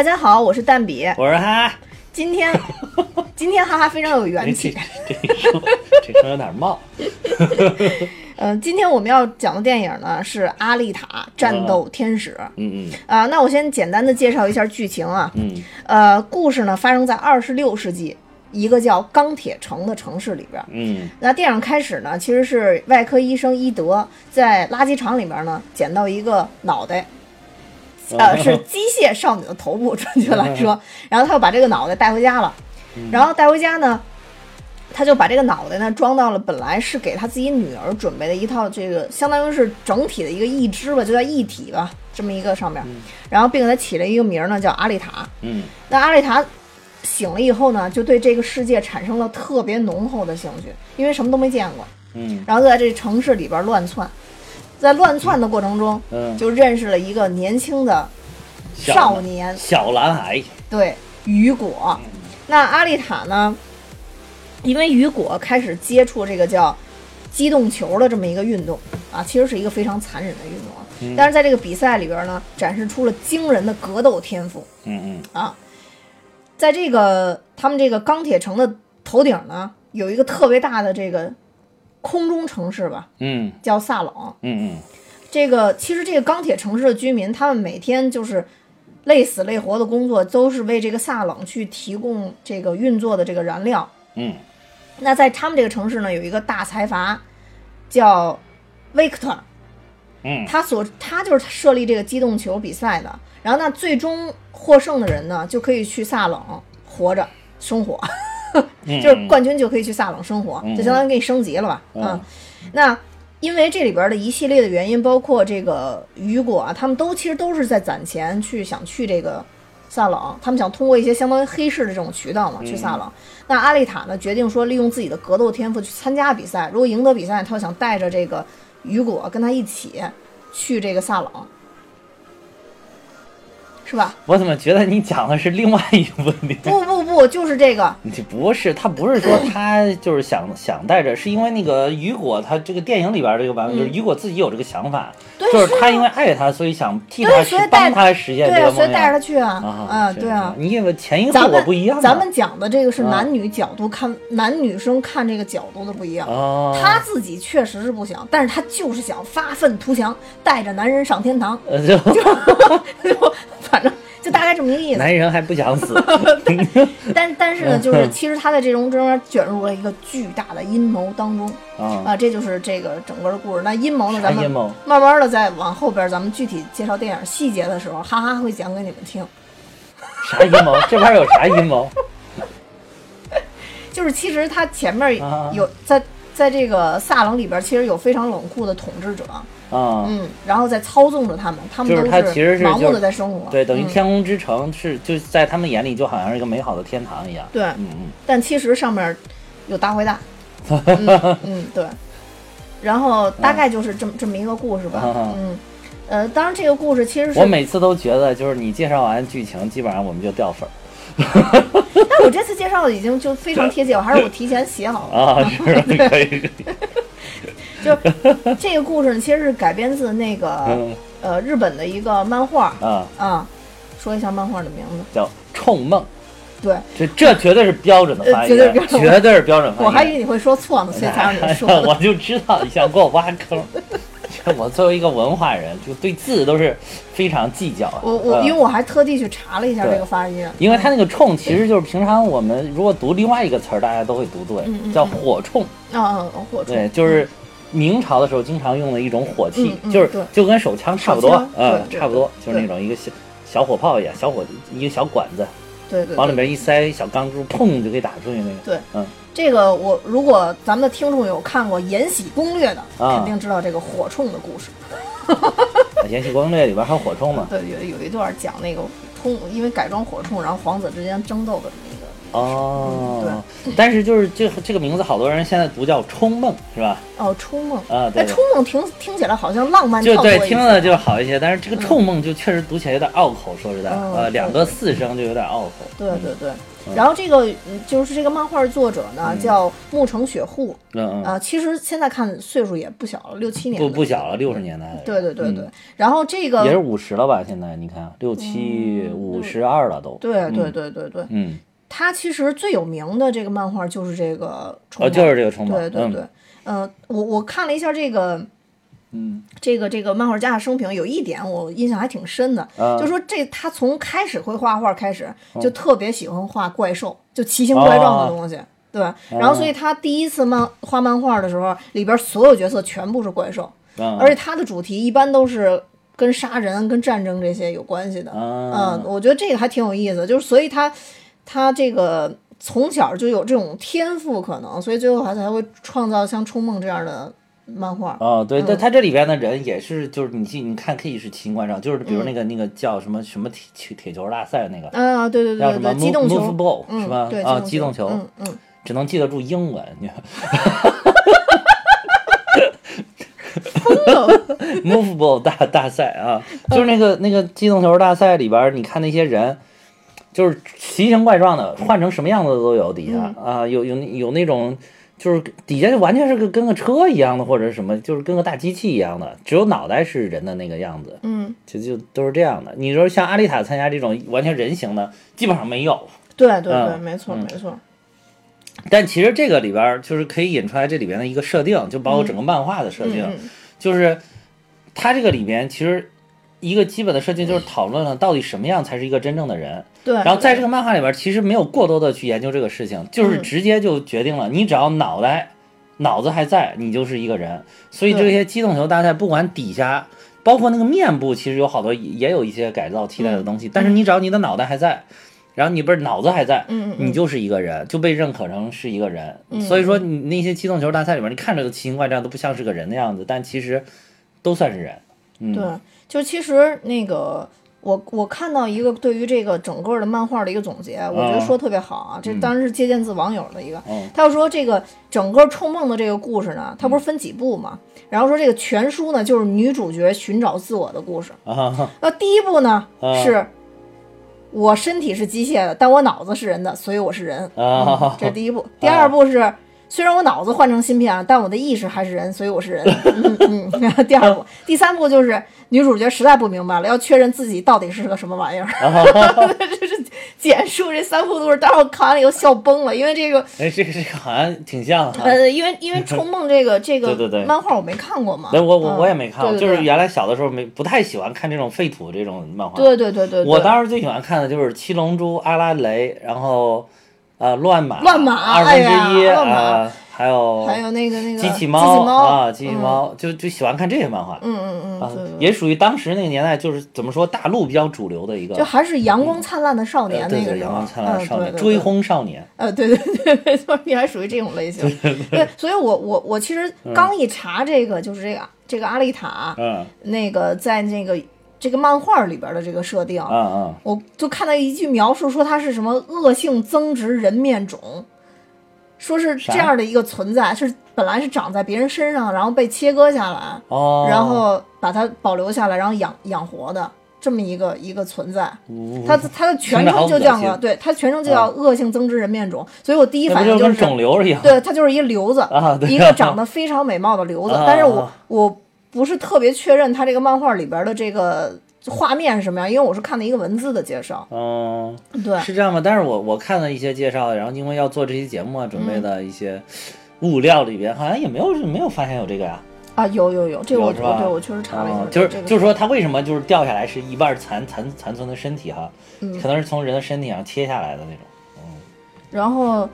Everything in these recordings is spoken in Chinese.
大家好，我是蛋比。我是哈哈，今天，今天哈哈非常有元气。这这声这声有点冒。呃，今天我们要讲的电影呢是《阿丽塔：战斗天使》嗯嗯啊、那我先简单的介绍一下剧情啊。嗯呃，故事呢发生在二十六世纪一个叫钢铁城的城市里边。嗯那电影开始呢，其实是外科医生伊德在垃圾场里面呢捡到一个脑袋，呃，是机械少女的头部，准确来说，然后他就把这个脑袋带回家了，然后带回家呢，他就把这个脑袋呢装到了本来是给他自己女儿准备的一套这个相当于是整体的一个义肢吧，就叫一体吧，这么一个上面，然后并给他起了一个名儿呢叫阿丽塔。嗯。那阿丽塔醒了以后呢，就对这个世界产生了特别浓厚的兴趣，因为什么都没见过，嗯。然后就在这城市里边乱窜，在乱窜的过程中，嗯，就认识了一个年轻的少年，小男孩。对雨果。那阿丽塔呢，因为雨果开始接触这个叫机动球的这么一个运动啊，其实是一个非常残忍的运动啊。嗯但是在这个比赛里边呢，展示出了惊人的格斗天赋。嗯嗯啊，在这个他们这个钢铁城的头顶呢，有一个特别大的这个空中城市吧，嗯叫萨冷。嗯嗯这个其实这个钢铁城市的居民，他们每天就是累死累活的工作，都是为这个萨冷去提供这个运作的这个燃料。嗯那在他们这个城市呢，有一个大财阀叫维克特，嗯他所他就是设立这个机动球比赛的。然后那最终获胜的人呢，就可以去萨冷活着生活，嗯，就是冠军就可以去萨冷生活，嗯就相当于给你升级了吧？嗯。啊，那因为这里边的一系列的原因，包括这个雨果啊，他们都其实都是在攒钱去想去这个萨冷，他们想通过一些相当于黑市的这种渠道嘛去萨冷。那阿丽塔呢，决定说利用自己的格斗天赋去参加比赛，如果赢得比赛，他就想带着这个雨果跟他一起去这个萨冷，是吧？我怎么觉得你讲的是另外一个问题？不不不，就是这个。这不是，他不是说 他就是想想带着，是因为那个雨果，他这个电影里边这个版本，就是雨果自己有这个想法，就是他因为爱他，所以想替他对所以带帮他实现这个梦所以带着他想。去啊，啊，是对啊。你因为前因后果不一样吗？咱们讲的这个是啊男女角度看，男女生看这个角度的不一样。啊，他自己确实是不想，但是他就是想发愤图强，带着男人上天堂，呃就就 反正就大概这么一个意思。男人还不想死，但但是呢，就是其实他在这种中卷入了一个巨大的阴谋当中啊，啊，这就是这个整个的故事。那阴谋呢，咱们？慢慢的再往后边，咱们具体介绍电影细节的时候，哈哈会讲给你们听。啥阴谋？这边有啥阴谋？就是其实他前面啊有在在这个萨冷里边，其实有非常冷酷的统治者，啊，嗯，然后在操纵着他们，他们都就是他其实是盲目的就是在生活，对，等于嗯。天空之城是就在他们眼里就好像是一个美好的天堂一样。对，嗯嗯。但其实上面有大坏蛋，嗯嗯对，然后大概就是这么这么一个故事吧，啊嗯，呃，当然这个故事其实是我，每次都觉得，就是你介绍完剧情，基本上我们就掉粉儿。但我这次介绍的已经就非常贴切，我还是我提前写好了，啊，是可以，可以就这个故事呢，其实是改编自那个嗯呃日本的一个漫画啊，啊，说一下漫画的名字，叫《冲梦》，对。这这绝对是标准的发音，呃绝对标准绝对是标准发音。我还以为你会说错呢，所以才让你说的。我就知道你想给我挖坑。我作为一个文化人，就对字都是非常计较的。我我嗯因为我还特地去查了一下这个发音，因为它那个“冲”其实就是平常我们如果读另外一个词儿，大家都会读对，叫火冲。嗯嗯嗯火对，就是明朝的时候经常用的一种火器，就是就跟手枪差不多嗯差不多，就是那种一个小小火炮一样，小火一个小管子，对对对往里面一塞小钢珠，砰就可以打出去那个。对，嗯，这个我如果咱们的听众有看过《延禧攻略》的，啊肯定知道这个火铳的故事。《延禧攻略》里边还有火铳呢。对，有有一段讲那个通，因为改装火铳，然后皇子之间争斗的哦，但是就是这这个名字，好多人现在读叫《冲梦》，是吧？哦，冲梦啊，对，冲梦听听起来好像浪漫，就对，听了就好一些。但是这个冲梦就确实读起来有点拗口，说实在，呃，两个四声就有点拗口。对对对。然后这个就是这个漫画作者呢，叫木城雪户。嗯嗯。啊，其实现在看岁数也不小了，六七年。不不小了，六十年代。对对对对。然后这个也是五十了吧？现在你看，六七五十二了都。对对对对对。嗯。他其实最有名的这个漫画就是这个冲梦。就是这个冲梦。对对对。嗯，我我看了一下这个。嗯，这个这个漫画家的生平有一点我印象还挺深的，就说这他从开始会画画开始就特别喜欢画怪兽，就奇形怪状的东西，对。然后所以他第一次漫画漫画的时候，里边所有角色全部是怪兽，而且他的主题一般都是跟杀人、跟战争这些有关系的。嗯，我觉得这个还挺有意思，就是所以他他这个从小就有这种天赋可能，所以最后他才会创造像《冲梦》这样的。漫画哦，对，但他这里边的人也是，就是你记，你看可以是奇形怪状，就是比如那个那个叫什么什么铁铁球大赛那个啊，对对对，叫什么机动球是吧？啊，机动球，嗯嗯，只能记得住英文，你看，疯了，move ball 大大赛啊，就是那个那个机动球大赛里边，你看那些人，就是奇形怪状的，换成什么样子都有，底下啊，有有有那种。就是底下就完全是个跟个车一样的，或者什么，就是跟个大机器一样的，只有脑袋是人的那个样子。嗯，就就都是这样的。你说像阿丽塔参加这种完全人形的，基本上没有。对对对，没错没错。但其实这个里边就是可以引出来这里边的一个设定，就包括整个漫画的设定，就是它这个里边其实一个基本的设定就是讨论了到底什么样才是一个真正的人。对，然后在这个漫画里边，其实没有过多的去研究这个事情，就是直接就决定了，你只要脑袋、脑子还在，你就是一个人。所以这些机动球大赛，不管底下，包括那个面部，其实有好多也有一些改造替代的东西。但是你只要你的脑袋还在，然后你不是脑子还在，你就是一个人，就被认可成是一个人。所以说，你那些机动球大赛里边，你看着都奇形怪状，都不像是个人的样子，但其实都算是人。嗯，对，就其实那个。我我看到一个对于这个整个的漫画的一个总结，我觉得说特别好啊。这当然是借鉴自网友的一个，他要说这个整个冲梦的这个故事呢，它不是分几部嘛？然后说这个全书呢，就是女主角寻找自我的故事。那第一部呢，是我身体是机械的，但我脑子是人的，所以我是人。这是第一部。第二部是。虽然我脑子换成芯片了，但我的意识还是人，所以我是人。嗯嗯。第二步，第三步就是女主角实在不明白了，要确认自己到底是个什么玩意儿。这是简述这三步都是，当时我看完了以后笑崩了，因为这个，哎，这个这个好像挺像。呃，因为因为冲梦这个这个对对对漫画我没看过嘛。我我我也没看过，就是原来小的时候没不太喜欢看这种废土这种漫画。对对对对。我当时最喜欢看的就是七龙珠、阿拉蕾，然后。啊，乱马，乱马，二分之一啊，还有还有那个那个机器猫啊，机器猫，就就喜欢看这些漫画，嗯嗯嗯，也属于当时那个年代，就是怎么说，大陆比较主流的一个，就还是阳光灿烂的少年那个阳光灿烂的少年，追轰少年，呃，对对对，没错，你还属于这种类型，对，所以我我我其实刚一查这个，就是这个这个阿丽塔，嗯，那个在那个。这个漫画里边的这个设定，嗯嗯，我就看到一句描述说它是什么恶性增殖人面种，说是这样的一个存在，是本来是长在别人身上，然后被切割下来，哦，然后把它保留下来，然后养养活的这么一个一个存在。它它的全称就叫个，对，它全称就叫恶性增殖人面种。所以我第一反应就是肿瘤一样，对，它就是一瘤子，一个长得非常美貌的瘤子。但是我我。不是特别确认他这个漫画里边的这个画面是什么样，因为我是看的一个文字的介绍。嗯，对，是这样吗？但是我我看了一些介绍，然后因为要做这期节目啊，准备的一些物料里边好像也没有没有发现有这个呀。啊，有有有，这个我是吧？对，我确实查了一下，就是就是说他为什么就是掉下来是一半残残残存的身体哈，可能是从人的身体上切下来的那种。嗯，然后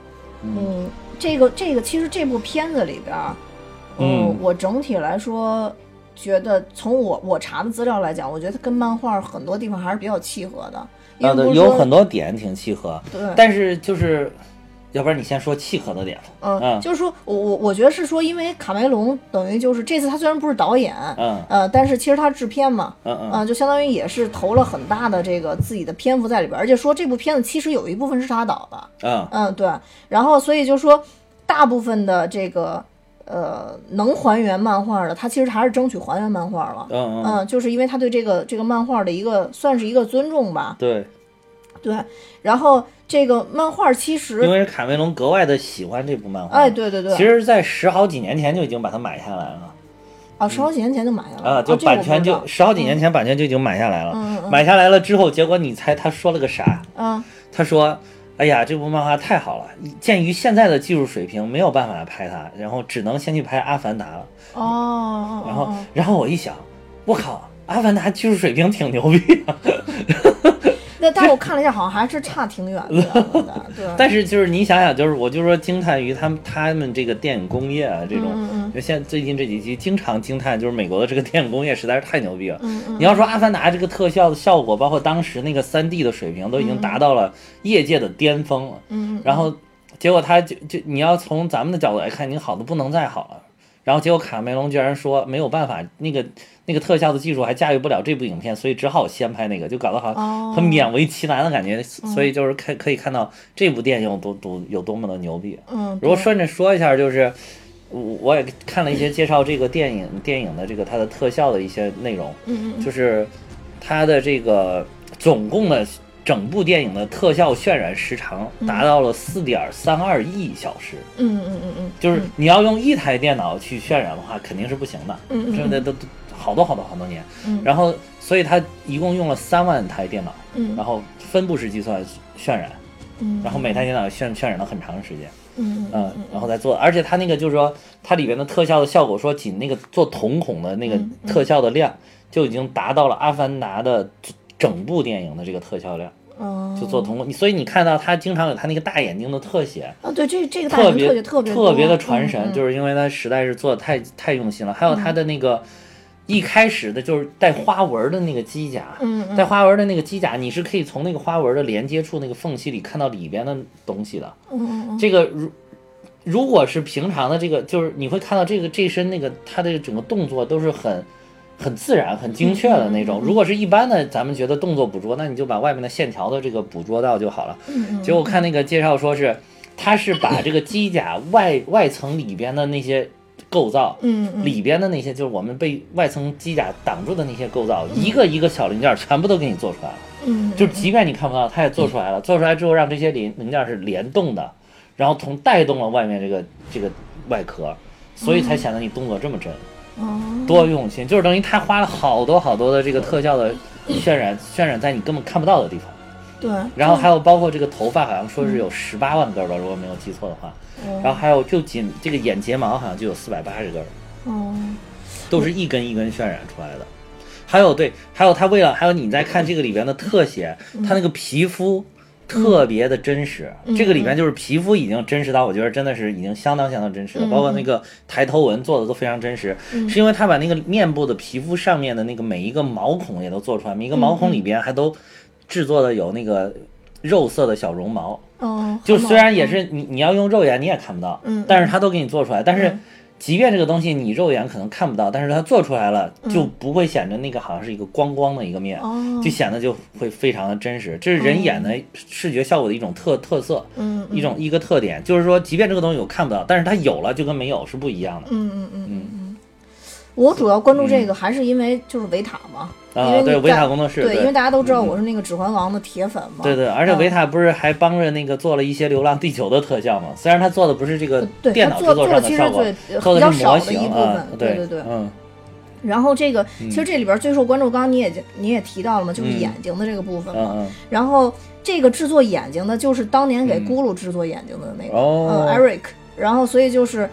嗯，这个这个其实这部片子里边，嗯，我整体来说。觉得从我我查的资料来讲，我觉得它跟漫画很多地方还是比较契合的。啊，对，有很多点挺契合。对。但是就是，要不然你先说契合的点吧。嗯，嗯就是说我我我觉得是说，因为卡梅隆等于就是这次他虽然不是导演，嗯呃，但是其实他制片嘛，嗯嗯呃，就相当于也是投了很大的这个自己的篇幅在里边，而且说这部片子其实有一部分是他导的，嗯嗯，对，然后所以就说大部分的这个呃能还原漫画的，他其实还是争取还原漫画了，嗯嗯，嗯，就是因为他对这个这个漫画的一个算是一个尊重吧，对，对，然后这个漫画其实因实，为卡梅隆格外的喜欢这部漫画。哎，对对对，其实，在十好几年前就已经把它买下来了。啊，十好几年前就买下来了，啊，就版权就十好几年前版权就已经买下来了。买下来了之后，结果你猜他说了个啥？嗯。他说：“哎呀，这部漫画太好了，鉴于现在的技术水平，没有办法拍它，然后只能先去拍《阿凡达》了。哦哦，然后哦，然后我一想，我靠，《阿凡达》技术水平挺牛逼的，那但是我看了一下，好像还是差挺远的，对，但是就是你想想，就是我就说惊叹于他们他们这个电影工业啊，这种，就现在最近这几期经常惊叹，就是美国的这个电影工业实在是太牛逼了。嗯嗯你要说《阿凡达》这个特效的效果，包括当时那个三 D 的水平，都已经达到了业界的巅峰了。嗯，然后结果他就就你要从咱们的角度来看，你好的不能再好了。然后结果卡梅隆居然说没有办法，那个那个特效的技术还驾驭不了这部影片，所以只好先拍那个，就搞得好像很勉为其难的感觉。所以就是看可以看到这部电影有多多有多么的牛逼。嗯，如果顺着说一下，就是我我也看了一些介绍这个电影电影的这个它的特效的一些内容，嗯嗯就是它的这个总共的整部电影的特效渲染时长达到了四点三二亿小时。嗯嗯嗯嗯，就是你要用一台电脑去渲染的话，肯定是不行的，嗯嗯这都都好多好多好多年。嗯。然后，所以它一共用了三万台电脑，嗯。然后分布式计算渲染，嗯，然后每台电脑渲渲染了很长时间。嗯嗯，然后再做，而且它那个就是说，它里边的特效的效果，说仅那个做瞳孔的那个嗯特效的量，就已经达到了《阿凡达》的整部电影的这个特效量，嗯，就做通过。你所以你看到他经常有他那个大眼睛的特写，啊，对，这这个大特别特别特别特别的传神，嗯就是因为他实在是做的太太用心了。还有他的那个一开始的就是带花纹的那个机甲，带花纹的那个机甲，你是可以从那个花纹的连接处那个缝隙里看到里边的东西的。这个如如果是平常的这个，就是你会看到这个这身那个他的整个动作都是很很自然、很精确的那嗯种。如果是一般的，咱们觉得动作捕捉，那你就把外面的线条的这个捕捉到就好了。嗯结果看那个介绍说是，它是把这个机甲外外层里边的那些构造。里边的那些就是我们被外层机甲挡住的那些构造，一个一个小零件全部都给你做出来了。嗯，就即便你看不到，它也做出来了。做出来之后，让这些零零件是联动的，然后同带动了外面这个这个外壳，所以才显得你动作这么真，哦多用心。就是等于他花了好多好多的这个特效的渲染，渲染在你根本看不到的地方。对，然后还有包括这个头发，好像说是有十八万根儿吧，如果没有记错的话。嗯然后还有就仅这个眼睫毛好像就有四百八十根儿。哦都是一根一根渲染出来的。还有对，还有他为了，还有你在看这个里边的特写，他那个皮肤特别的真实。这个里面就是皮肤已经真实到，我觉得真的是已经相当相当真实了。包括那个抬头纹做的都非常真实，是因为他把那个面部的皮肤上面的那个每一个毛孔也都做出来，每一个毛孔里边还都制作的有那个肉色的小绒毛。哦，就虽然也是你你要用肉眼你也看不到，嗯但是他都给你做出来。但是嗯即便这个东西你肉眼可能看不到，但是它做出来了，就不会显得那个好像是一个光光的一个面，哦就显得就会非常的真实。这是人眼的视觉效果的一种特特色，嗯一种一个特点，就是说，即便这个东西我看不到，但是它有了就跟没有是不一样的。嗯嗯嗯嗯嗯，我主要关注这个还是因为就是维塔嘛，啊，对，维塔工作室，对，对因为大家都知道我是那个《指环王》的铁粉嘛，对对，而且嗯维塔不是还帮着那个做了一些《流浪地球》的特效嘛？虽然他做的不是这个呃对电脑制作他做做上的效果的其实最，比较的是模少的一部型啊分，，对对对。嗯然后这个其实这里边最受关注，刚刚你也你也提到了嘛，就是嗯眼睛的这个部分嘛。嗯然后这个制作眼睛的，就是当年给咕噜制作眼睛的那个，，Eric。然后所以就是，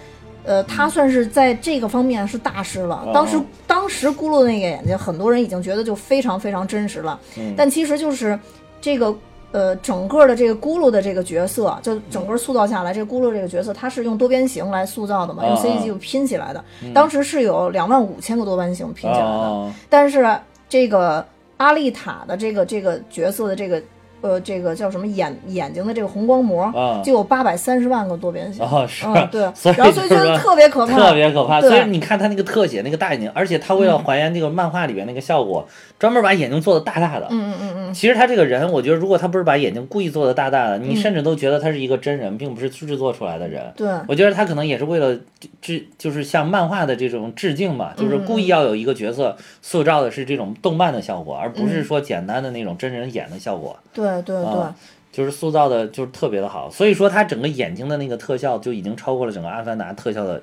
呃，他算是在这个方面是大师了。哦当时当时咕噜的那个眼睛，很多人已经觉得就非常非常真实了。嗯但其实就是这个。呃，整个的这个咕噜的这个角色，就整个塑造下来，这个咕噜这个角色，它是用多边形来塑造的嘛，用哦 CG 就拼起来的。当时是有两万五千个多边形拼起来的。哦但是这个阿丽塔的这个这个角色的这个呃这个叫什么眼眼睛的这个红光膜，啊就有八百三十万个多边形。哦 是，嗯，对，然后所以就是特别可怕，特别可怕。所以你看他那个特写，那个大眼睛，而且他为了还原那个漫画里边那个效果，专门把眼睛做的大大的。嗯嗯嗯嗯，其实他这个人，我觉得如果他不是把眼睛故意做的大大的，你甚至都觉得他是一个真人，并不是制作出来的人。对，我觉得他可能也是为了致，就是向漫画的这种致敬吧，就是故意要有一个角色塑造的是这种动漫的效果，而不是说简单的那种真人演的效果。对对对啊，就是塑造的，就是特别的好，所以说他整个眼睛的那个特效就已经超过了整个《阿凡达》特效的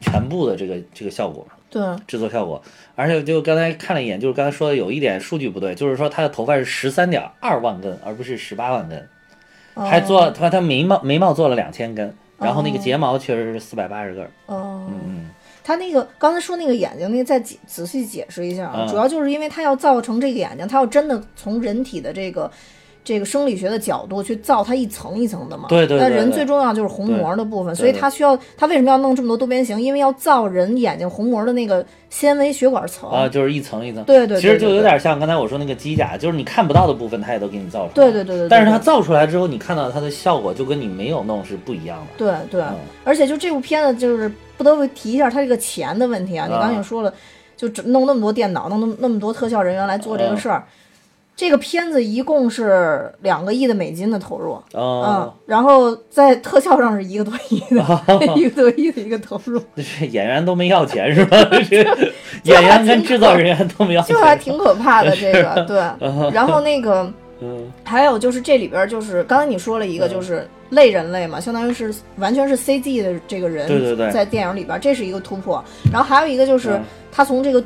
全部的这个这个效果对，制作效果。而且就刚才看了一眼，就是刚才说的有一点数据不对，就是说他的头发是十三点二万根，而不是十八万根，还做他他眉毛眉毛做了两千根，然后那个睫毛确实是四百八十根。哦。嗯嗯他那个刚才说那个眼睛，那个再解仔细解释一下啊，嗯主要就是因为他要造成这个眼睛，他要真的从人体的这个这个生理学的角度去造它一层一层的嘛。对对对对那人最重要就是虹膜的部分，所以对他需要他为什么要弄这么多多边形？因为要造人眼睛虹膜的那个纤维血管层。啊，就是一层一层。对对对其实就有点像刚才我说那个机甲，就是你看不到的部分，它也都给你造出来。对对对对对但是它造出来之后，你看到它的效果就跟你没有弄是不一样的。对对，嗯而且就这部片子，就是不得不提一下它这个钱的问题啊。你刚才也说了，就只弄那么多电脑，弄那么那么多特效人员来做这个事儿。这个片子一共是两个亿的美金的投入，嗯哦，，然后在特效上是一个多亿的，一个多亿的一个投入，这演员都没要钱是吧？这 演员跟制造人员都没要钱就。还挺可怕的。这个对，然后那个嗯还有就是这里边就是刚才你说了一个就是类人类嘛，相当于是完全是 CG 的这个人对对对在电影里边，这是一个突破。然后还有一个就是嗯他从这个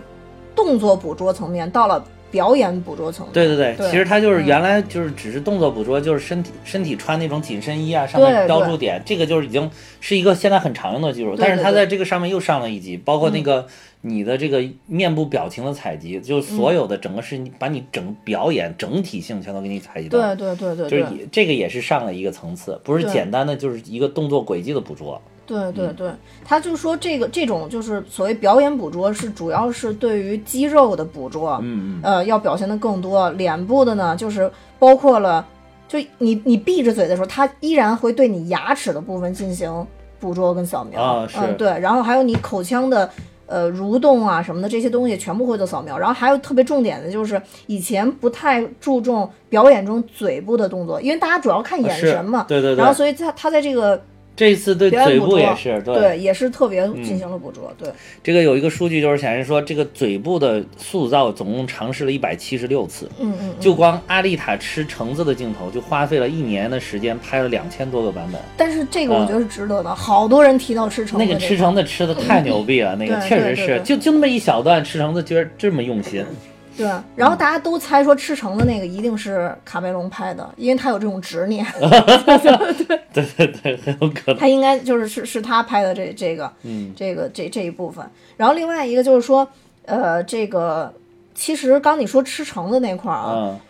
动作捕捉层面到了表演捕捉层面。对对对，对其实它就是嗯原来就是只是动作捕捉，就是身体身体穿那种紧身衣啊，上面标注点，这个就是已经是一个现在很常用的技术。但是它在这个上面又上了一级，包括那个你的这个面部表情的采集，就所有的整个是你把你整表演整体性全都给你采集到。对对对对对就是这个也是上了一个层次，不是简单的就是一个动作轨迹的捕捉。对对对，他就说这个这种就是所谓表演捕捉是主要是对于肌肉的捕捉，嗯嗯，呃，要表现的更多。脸部的呢，就是包括了，就你你闭着嘴的时候，它依然会对你牙齿的部分进行捕捉跟扫描。啊是嗯，对。然后还有你口腔的呃蠕动啊什么的这些东西，全部会做扫描。然后还有特别重点的就是，以前不太注重表演中嘴部的动作，因为大家主要看眼神嘛。对对对然后所以他他在这个这次对嘴部也是对也是特别进行了捕捉。对，这个有一个数据就是显示说，这个嘴部的塑造总共尝试了一百七十六次，嗯嗯。就光阿丽塔吃橙子的镜头就花费了一年的时间拍了两千多个版本。但是这个我觉得是值得的，好多人提到吃橙子那个吃橙子吃的太牛逼了，那个确实是，就就那么一小段吃橙子，居然这么用心。对，然后大家都猜说吃橙子那个一定是卡梅隆拍的，因为他有这种执念，对对对，很有可能。他应该就是是是他拍的这这个，嗯，这个这这一部分。然后另外一个就是说，呃，这个其实刚你说吃橙子那块儿啊，嗯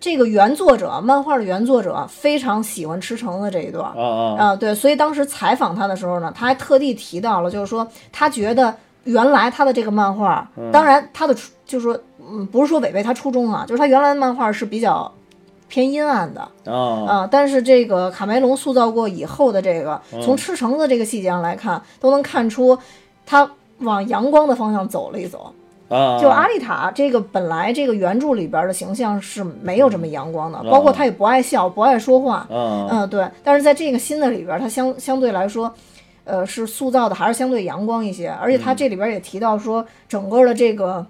这个原作者漫画的原作者非常喜欢吃橙子这一段儿。啊啊啊，对，所以当时采访他的时候呢，他还特地提到了，就是说他觉得原来他的这个漫画，当然他的初就是说，嗯，不是说违背他初衷啊，就是他原来的漫画是比较偏阴暗的啊啊，但是这个卡梅隆塑造过以后的这个，从吃橙子这个细节上来看，都能看出他往阳光的方向走了一走。啊！就阿丽塔这个本来这个原著里边的形象是没有这么阳光的，包括他也不爱笑，不爱说话，嗯嗯，对。但是在这个新的里边儿，它相相对来说，呃，是塑造的还是相对阳光一些。而且他这里边儿也提到说，整个的这个，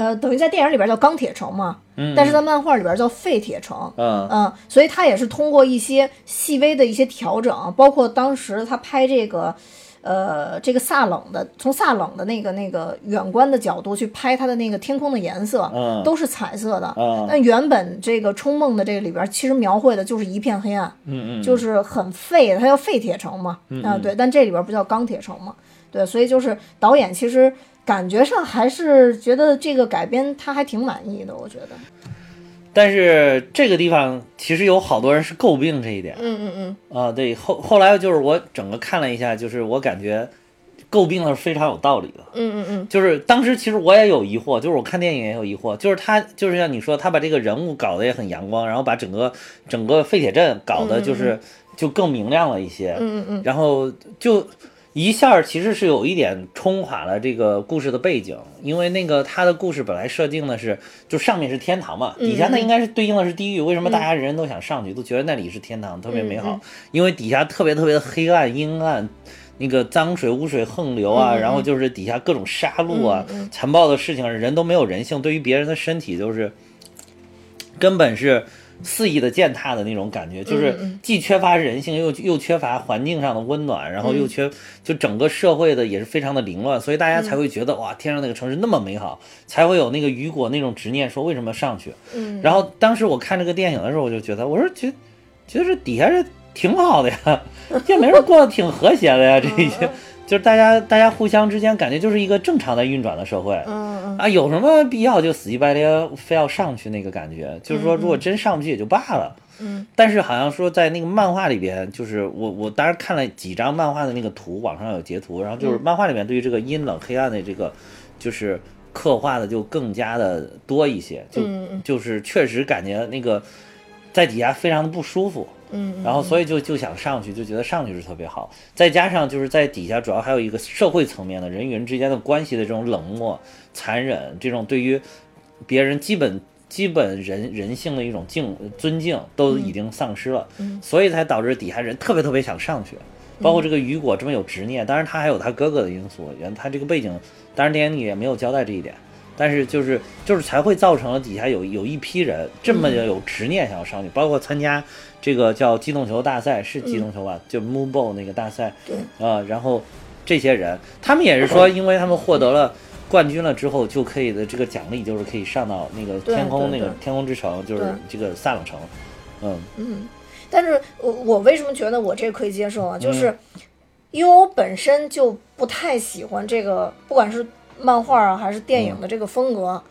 呃，等于在电影里边儿叫钢铁城嘛，嗯，但是在漫画里边儿叫废铁城。嗯。嗯，所以他也是通过一些细微的一些调整，包括当时他拍这个，呃，这个萨冷的，从萨冷的那个那个远观的角度去拍它的那个天空的颜色，嗯。都是彩色的。嗯。但原本这个《冲梦》的这个里边儿，其实描绘的就是一片黑暗，嗯嗯，就是很废的，它叫废铁城嘛，啊对，但这里边不叫钢铁城嘛，对，所以就是导演其实感觉上还是觉得这个改编他还挺满意的，我觉得，但是这个地方其实有好多人是诟病这一点。嗯嗯嗯，啊，对，后后来就是我整个看了一下，就是我感觉诟病的是非常有道理的。嗯嗯嗯，就是当时其实我也有疑惑，就是我看电影也有疑惑，就是他就是像你说，他把这个人物搞得也很阳光，然后把整个整个废铁镇搞得就是就更明亮了一些，嗯嗯嗯，然后就一下其实是有一点冲垮了这个故事的背景，因为那个他的故事本来设定的是就上面是天堂嘛，底下那应该是对应的是地狱，为什么大家人人都想上去，都觉得那里是天堂，特别美好，因为底下特别特别的黑暗阴暗。那个脏水污水横流啊，然后就是底下各种杀戮啊，残暴的事情，人都没有人性，对于别人的身体就是根本是肆意的践踏的那种感觉，就是既缺乏人性，又又缺乏环境上的温暖，然后又缺就整个社会的也是非常的凌乱，所以大家才会觉得哇，天上那个城市那么美好，才会有那个雨果那种执念，说为什么上去？嗯，然后当时我看这个电影的时候，我就觉得，我说觉觉得这底下是。挺好的呀，这没人过得挺和谐的呀，这一些就是大家大家互相之间感觉就是一个正常在运转的社会，嗯啊，有什么必要就死乞白咧非要上去那个感觉？就是说如果真上不去也就罢了，嗯，但是好像说在那个漫画里边，就是我我当时看了几张漫画的那个图，网上有截图，然后就是漫画里面对于这个阴冷黑暗的这个就是刻画的就更加的多一些，就就是确实感觉那个在底下非常的不舒服。嗯，然后所以就就想上去，就觉得上去是特别好。再加上就是在底下，主要还有一个社会层面的人与人之间的关系的这种冷漠、残忍，这种对于别人基本基本人人性的一种敬尊敬都已经丧失了，所以才导致底下人特别特别想上去。包括这个雨果这么有执念，当然他还有他哥哥的因素，原他这个背景，当然电影里也没有交代这一点。但是就是就是才会造成了底下有有一批人这么有执念想要上去，包括参加这个叫机动球大赛，是机动球吧？就 Moonball 那个大赛，对啊，然后这些人他们也是说，因为他们获得了冠军了之后，就可以的这个奖励就是可以上到那个天空那个天空之城，就是这个萨冷城，嗯嗯。但是我我为什么觉得我这个可以接受啊？就是因为我本身就不太喜欢这个，不管是。漫画啊，还是电影的这个风格，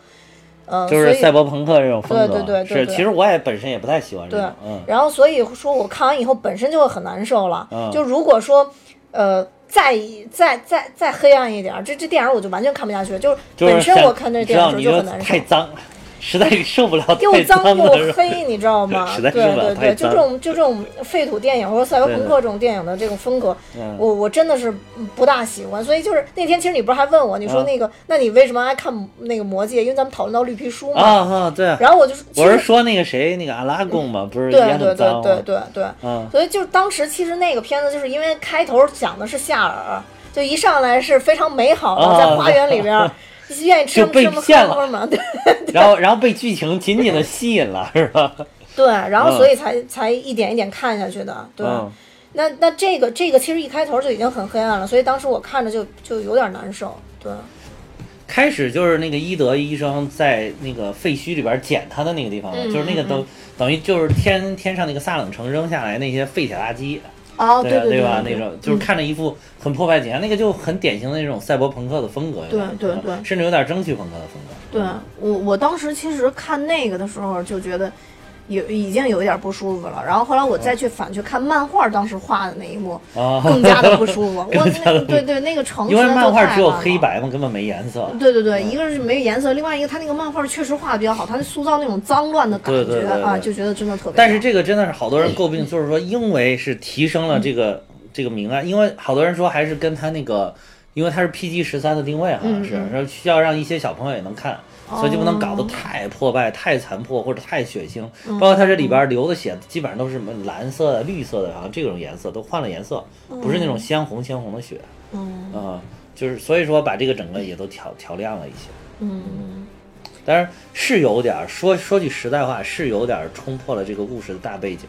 嗯，就是赛博朋克这种风格，对对对，是。其实我也本身也不太喜欢这种，嗯。然后所以说我看完以后本身就会很难受了，就如果说，呃，再再再再黑暗一点，这这电影我就完全看不下去，就是本身我看这电影的时候就很难受，太脏。实在受不了，又脏又黑，你知道吗？对对对，就这种就这种废土电影或者赛博朋克这种电影的这种风格，我我真的是不大喜欢。所以就是那天其实你不是还问我，你说那个，那你为什么爱看那个魔戒？因为咱们讨论到绿皮书嘛。啊啊，对。然后我就我是说那个谁，那个阿拉贡嘛，不是对对对对对对。嗯。所以就是当时其实那个片子就是因为开头讲的是夏尔，就一上来是非常美好的在花园里边。愿意吃被骗了嘛？对，然后然后被剧情紧紧的吸引了，是吧？对，然后所以才才一点一点看下去的。对，那那这个这个其实一开头就已经很黑暗了，所以当时我看着就就有点难受。对，开始就是那个伊德医生在那个废墟里边捡他的那个地方，就是那个等等于就是天天上那个萨冷城扔下来那些废铁垃圾。哦，对对吧？那种就是看着一副很破败景象，那个就很典型的那种赛博朋克的风格，对对对，甚至有点蒸汽朋克的风格。对我，我当时其实看那个的时候就觉得有已经有一点不舒服了，然后后来我再去反去看漫画，当时画的那一幕，更加的不舒服。我那对对那个城市，因为漫画只有黑白嘛，根本没颜色。对对对，一个是没颜色，另外一个他那个漫画确实画的比较好，他塑造那种脏乱的感觉啊，就觉得真的特别。但是这个真的是好多人诟病，就是说因为是提升了这个。这个明暗，因为好多人说还是跟他那个，因为他是 PG 十三的定位，好像是，然后需要让一些小朋友也能看，所以就不能搞得太破败、太残破或者太血腥。包括它这里边流的血，基本上都是什么蓝色的、绿色的，好像这种颜色都换了颜色，不是那种鲜红鲜红的血。嗯，就是所以说把这个整个也都调调亮了一些。嗯，但是是有点说说句实在话，是有点冲破了这个故事的大背景。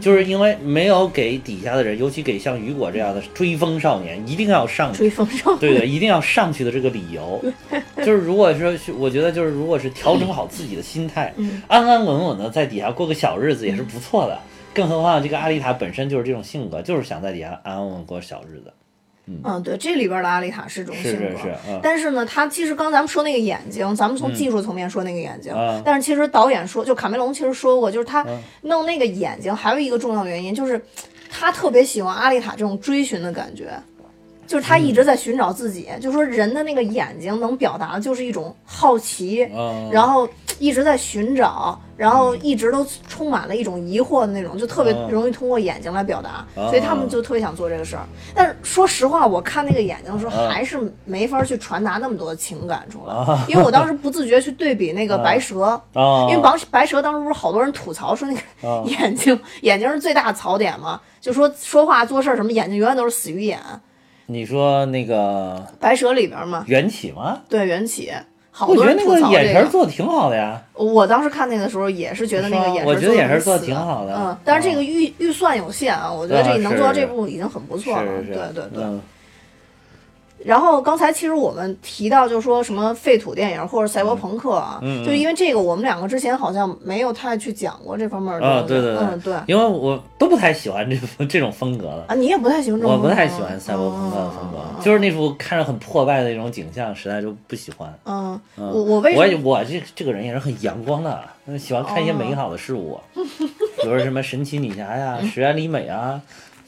就是因为没有给底下的人，尤其给像雨果这样的追风少年，一定要上追风少年对对，一定要上去的这个理由，就是如果说，我觉得就是如果是调整好自己的心态，安安稳稳的在底下过个小日子也是不错的。更何况这个阿丽塔本身就是这种性格，就是想在底下安安稳稳过小日子。嗯，对，这里边的阿丽塔是种性格，是是是。但是呢，他其实刚咱们说那个眼睛，咱们从技术层面说那个眼睛，但是其实导演说，就卡梅隆其实说过，就是他弄那个眼睛还有一个重要原因，就是他特别喜欢阿丽塔这种追寻的感觉。就是他一直在寻找自己，就说人的那个眼睛能表达的就是一种好奇，嗯，然后一直在寻找，然后一直都充满了一种疑惑的那种，就特别嗯容易通过眼睛来表达，哦。所以他们就特别想做这个事儿。但是说实话，我看那个眼睛的时候，嗯还是没法去传达那么多的情感出来，啊 因为我当时不自觉去对比那个白蛇。啊，因为白白蛇当时不是好多人吐槽说那个啊 眼睛、眼睛是最大的槽点嘛，就说说话做事儿什么眼睛永远都是死鱼眼。你说那个白蛇里边吗，缘起吗？对缘起，好我多觉得那个眼神做的挺好的呀。我当时看那个时候也是觉得那个眼神，我觉得眼神做的挺好的。嗯，但是这啊。个预预算有限啊，我觉得这啊能做到这步已经很不错了。对对对。嗯然后刚才其实我们提到，就说什么废土电影或者赛博朋克啊，嗯嗯就因为这个，我们两个之前好像没有太去讲过这方面的啊，东西。对对嗯对。因为我都不太喜欢这 这种风格的。啊，你也不太喜欢这种我不风格吗太喜欢赛博朋克的风格，嗯就是那副看着很破败的那种景象，实在就不喜欢。嗯，嗯我我为什么？我这这个人也是很阳光的，喜欢看一些美好的事物，比如什么神奇女侠呀、石原里美啊，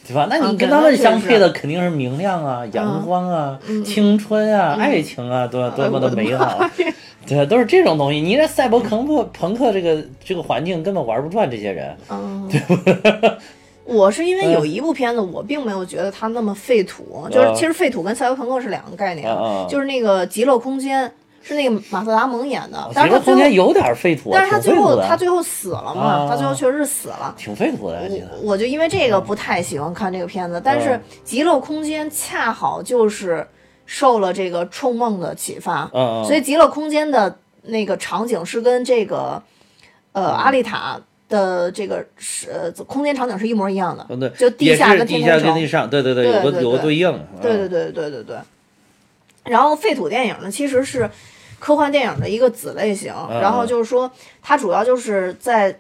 对吧？那你跟他们相配的肯定是明亮啊、阳光啊、青春啊、爱情啊，多多么的美好。对，都是这种东西。你这赛博朋克朋克这个这个环境根本玩不转这些人。嗯，我是因为有一部片子，我并没有觉得它那么废土，就是其实废土跟赛博朋克是两个概念，就是那个《极乐空间》是那个马特达蒙演的，但其实是他最后，空间有点废土，但是他最后他最后死了嘛，啊他最后确实是死了。挺废土的，我。我我就因为这个不太喜欢看这个片子，但是《嗯极乐空间》恰好就是受了这个《冲梦》的启发。所以《极乐空间》的那个场景是跟这个呃阿丽塔的这个是呃空间场景是一模一样的，嗯对，就地下跟是地下天空城跟地上，对对对，有个对对对有个对应。对对对对对对。然后废土电影呢，其实是科幻电影的一个子类型，嗯然后就是说它主要就是在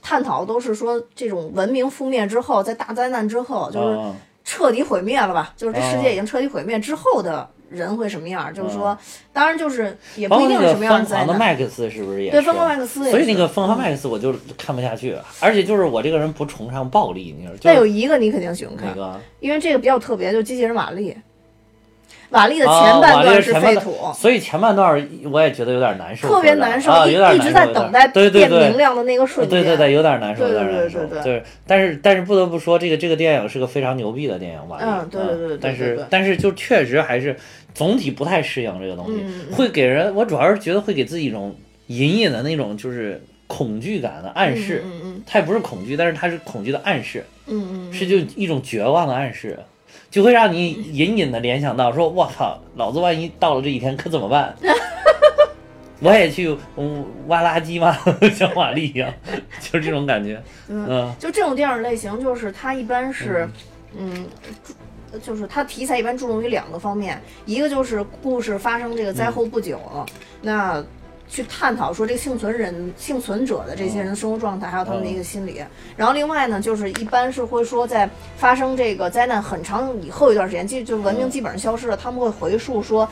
探讨都是说这种文明覆灭之后，在大灾难之后，就是嗯彻底毁灭了吧，就是这世哦界已经彻底毁灭之后的人会什么样？就是说，当然就是也不一定是什么样疯狂的灾难。麦克斯是不是也对，疯狂麦克斯也是。所以那个疯狂嗯麦克斯我就看不下去，而且就是我这个人不崇尚暴力，你知道，就但有一个你肯定喜欢看，那个因为这个比较特别，就是机器人玛丽。玛丽的啊前半段是废土，所以前半段我也觉得有点难受，特别难受，啊，一有点一直在等待对对变对明亮的那个瞬间。对对对，有点难受，对对有点难受。对对对对，但是但是不得不说，这个这个电影是个非常牛逼的电影，瓦力。嗯对对对对但是但是就确实还是总体不太适应这个东西，会给人，我主要是觉得会给自己一种隐隐的那种就是恐惧感的暗示。嗯嗯它也不是恐惧，但是它是恐惧的暗示，嗯嗯嗯，是就一种绝望的暗示，就会让你隐隐的联想到说，我靠，老子万一到了这一天可怎么办？我也去嗯挖垃圾吗？像瓦力一样，就是这种感觉。嗯就这种电影类型，就是它一般是，嗯。注就是它题材一般注重于两个方面，一个就是故事发生这个灾后不久了，那去探讨说这个幸存人、幸存者的这些人的生活状态，还有他们的一个心理。然后另外呢，就是一般是会说在发生这个灾难很长以后一段时间，基就文明基本上消失了，他们会回溯说。